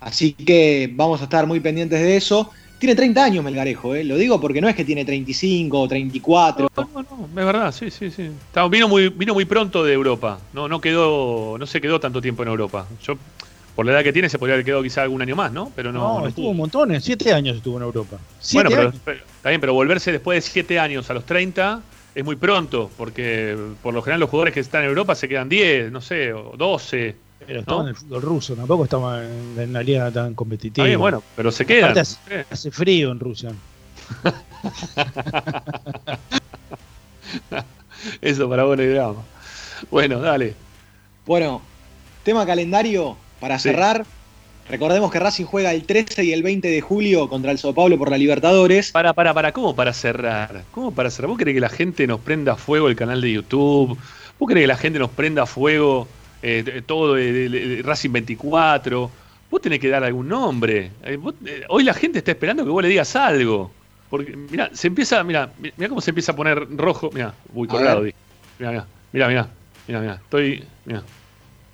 Así que vamos a estar muy pendientes de eso. Tiene 30 años Melgarejo, ¿eh? lo digo porque no es que tiene 35 o 34. No, es verdad, sí, sí, sí. Está- vino, muy, vino muy pronto de Europa. No, no quedó, no se quedó tanto tiempo en Europa. Yo, por la edad que tiene, se podría haber quedado quizá algún año más, ¿no? Pero no. No, no estuvo montones. Siete años estuvo en Europa. Bueno, Siete pero, años. pero- está bien, pero volverse después de 7 años a los 30 es muy pronto, porque por lo general los jugadores que están en Europa se quedan 10, no sé, o 12. Pero estaba en el fútbol ruso, tampoco estaba en, una liga tan competitiva. Está bien, bueno, pero se quedan. Hace, hace frío en Rusia. Eso para bueno y drama. Bueno, dale. Bueno, tema calendario para Sí. cerrar. Recordemos que Racing juega el 13 y el 20 de julio contra el Sao Paulo por la Libertadores. Para, para, para, ¿cómo para cerrar? ¿Cómo para cerrar? ¿Vos querés que la gente nos prenda a fuego el canal de YouTube? ¿Vos querés que la gente nos prenda a fuego eh, todo Racing 24? Vos tenés que dar algún nombre. Eh, vos- eh, hoy la gente está esperando que vos le digas algo. Porque, mira, se empieza, mira, mira cómo se empieza a poner rojo. Mira, uy, colgado. mira, mira, mira, mira, mira, estoy, mira.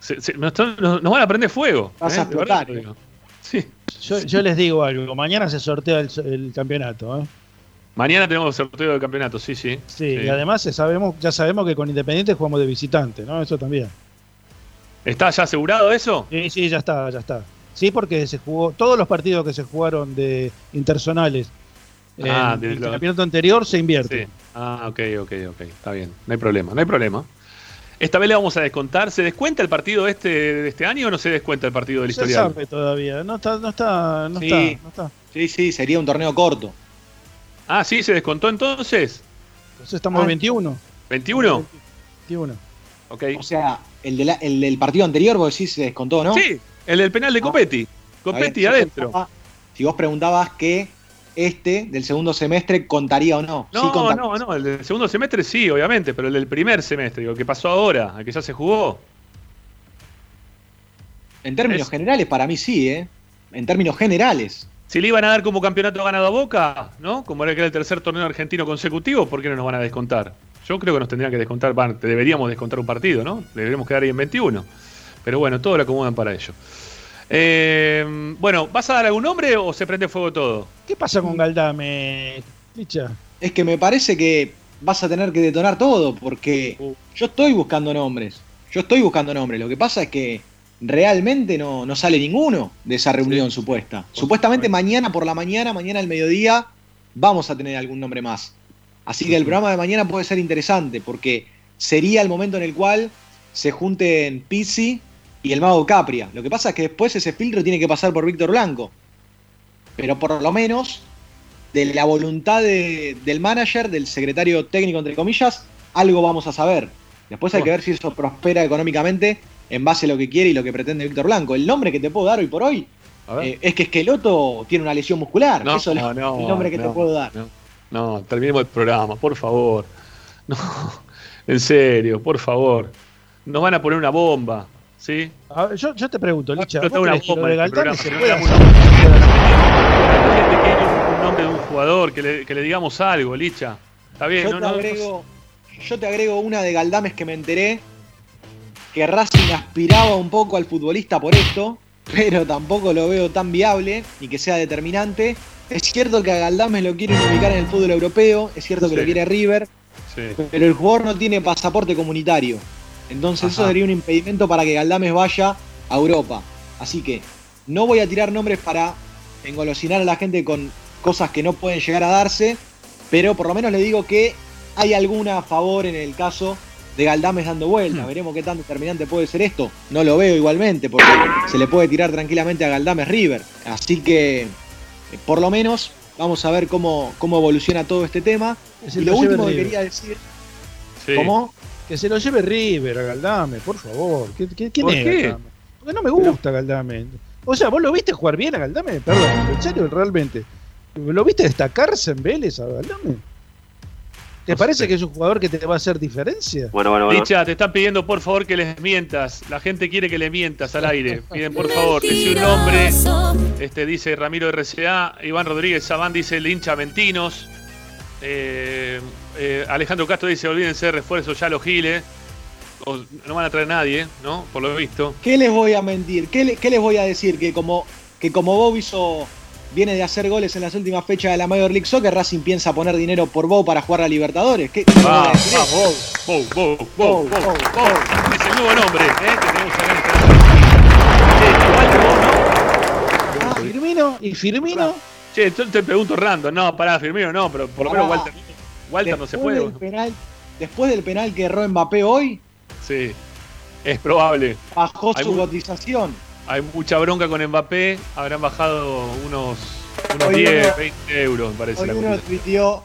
Se- se- nos, están- nos- nos van a prender fuego. Vas ¿eh? a explotar. digo. Sí. Yo, yo les digo algo, mañana se sortea el, el campeonato. ¿eh? Mañana tenemos sorteo del campeonato, sí, sí. Sí, y además eh, sabemos, ya sabemos que con Independiente jugamos de visitante, ¿no? Eso también. ¿Está ya asegurado eso? Sí, sí, ya está, ya está. Sí, porque se jugó, todos los partidos que se jugaron de interzonales Ah, en el lo- campeonato anterior se invierte. Sí. Ah, ok, ok, ok. Está bien. No hay problema, no hay problema. Esta vez le vamos a descontar. ¿Se descuenta el partido este de este año o no se descuenta el partido del No se historial? sabe todavía, no está, no está, no Sí. está, no está. Sí, sí, sería un torneo corto. Ah, sí, se descontó entonces. Entonces estamos Ah. en 21. ¿21? 21. Ok. O sea, el, de la- el del partido anterior, vos decís, se descontó, ¿no? Sí, el del penal de Copetti. Está Copetti adentro. Si vos preguntabas que este del segundo semestre contaría o no. No, no, no, el del segundo semestre sí, obviamente, pero el del primer semestre, digo, que pasó ahora, el que ya se jugó. En términos Es- generales, para mí sí, ¿eh? En términos generales. Si le iban a dar como campeonato ganado a Boca, ¿no? Como era que era el tercer torneo argentino consecutivo, ¿por qué no nos van a descontar? Yo creo que nos tendrían que descontar, van, deberíamos descontar un partido, ¿no? Deberíamos quedar ahí en 21. Pero bueno, todo lo acomodan para ello. Eh, bueno, ¿vas a dar algún nombre o se prende fuego todo? ¿Qué pasa con Galdame, Licha? Es que me parece que vas a tener que detonar todo, porque Uh. yo estoy buscando nombres. Yo estoy buscando nombres. Lo que pasa es que realmente no, no sale ninguno de esa reunión supuesta. Supuestamente mañana por la mañana, mañana al mediodía, vamos a tener algún nombre más. Así que el programa de mañana puede ser interesante, porque sería el momento en el cual se junten Pizzi y el mago Capria. Lo que pasa es que después ese filtro tiene que pasar por Víctor Blanco. Pero por lo menos, de la voluntad de- del manager, del secretario técnico, entre comillas, algo vamos a saber. Después hay que ver si eso prospera económicamente en base a lo que quiere y lo que pretende Víctor Blanco. El nombre que te puedo dar hoy por hoy eh, es que Esqueloto tiene una lesión muscular. No, eso es no, el nombre que te puedo dar. No, no, terminemos el programa, por favor. No, en serio, por favor. Nos van a poner una bomba, ¿sí? A ver, yo, yo te pregunto, Licha, explotar ¿vos una bomba de este se puede hacer? Un, nombre de un jugador, que le, que le digamos algo, Licha. Está bien, Yo, no, te no, no- agrego, yo te agrego una de Galdames que me enteré, que Racing aspiraba un poco al futbolista por esto, pero tampoco lo veo tan viable ni que sea determinante. Es cierto que a Galdames lo quieren ubicar en el fútbol europeo, es cierto que Sí. lo quiere River, sí. pero el jugador no tiene pasaporte comunitario. Entonces eso sería un impedimento para que Galdames vaya a Europa. Así que no voy a tirar nombres para engolosinar a la gente con cosas que no pueden llegar a darse, pero por lo menos le digo que hay alguna a favor en el caso de Galdames dando vuelta. Veremos qué tan determinante puede ser esto. No lo veo igualmente, porque se le puede tirar tranquilamente a Galdames River. Así que, eh, por lo menos, vamos a ver cómo, cómo evoluciona todo este tema. Y lo último que quería decir, Sí. ¿cómo? Que se lo lleve River a Galdame, por favor. ¿Qué- qué- ¿Quién ¿Por es qué? Galdame? Porque no me gusta Galdame. O sea, ¿vos lo viste jugar bien a Galdame? Perdón, en serio, realmente. ¿Lo viste destacarse en Vélez a Galdame? ¿Te parece que es un jugador que te va a hacer diferencia? Bueno, bueno, bueno. Licha, te están pidiendo por favor que les mientas. La gente quiere que le mientas al aire. Piden por favor, dice un nombre. Este dice Ramiro RCA. Iván Rodríguez Sabán dice el hincha Mentinos. Eh, eh, Alejandro Castro dice olvídense de refuerzos ya los giles. O- no van a traer nadie, ¿no? Por lo visto. ¿Qué les voy a mentir? ¿Qué, le- qué les voy a decir? Que como, que como Bob hizo, viene de hacer goles en las últimas fechas de la Major League Soccer, Racing piensa poner dinero por Bob para jugar a Libertadores. ¿Qué, qué les voy a Va, decir? va, Bow, Bow, Bow, Bow, Bow, Bow. Es el nuevo nombre, ¿eh? Que tenemos acá en esta- Che, igual que vos, ¿no? Ah, Firmino y Firmino. Che, yo te pregunto random. No, pará, Firmino no, pero por lo menos. Walter, Walter no se Después puede. del penal, después del penal que erró Mbappé hoy, Sí, es probable. bajó Hay su cotización. Hay mucha bronca con Mbappé. Habrán bajado unos, unos Hoy 10, uno- 20 euros, me parece. Hoy la uno tuiteó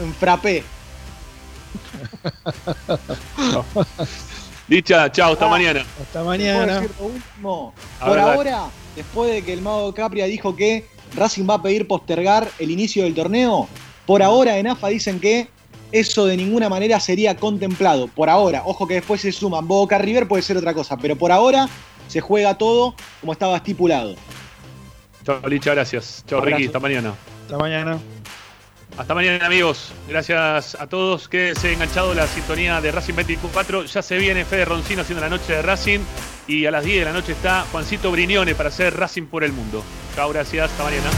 en frappé. Dicha, chao, hasta Ah. mañana. Hasta ¿Puedo mañana. decir lo último? A Por ver, dale. ahora, después de que el mago Capria dijo que Racing va a pedir postergar el inicio del torneo, por ahora en AFA dicen que eso de ninguna manera sería contemplado. Por ahora, ojo que después se suman Boca River, puede ser otra cosa, pero por ahora se juega todo como estaba estipulado. Chao, Licha, gracias. Chao. Ricky, hasta mañana. Hasta mañana. Hasta mañana, amigos. Gracias a todos. Quédense enganchados la sintonía de Racing 24. Ya se viene Fede Roncino haciendo la noche de Racing. Y a las 10 de la noche está Juancito Brignone para hacer Racing por el mundo. Chao, gracias. Hasta mañana.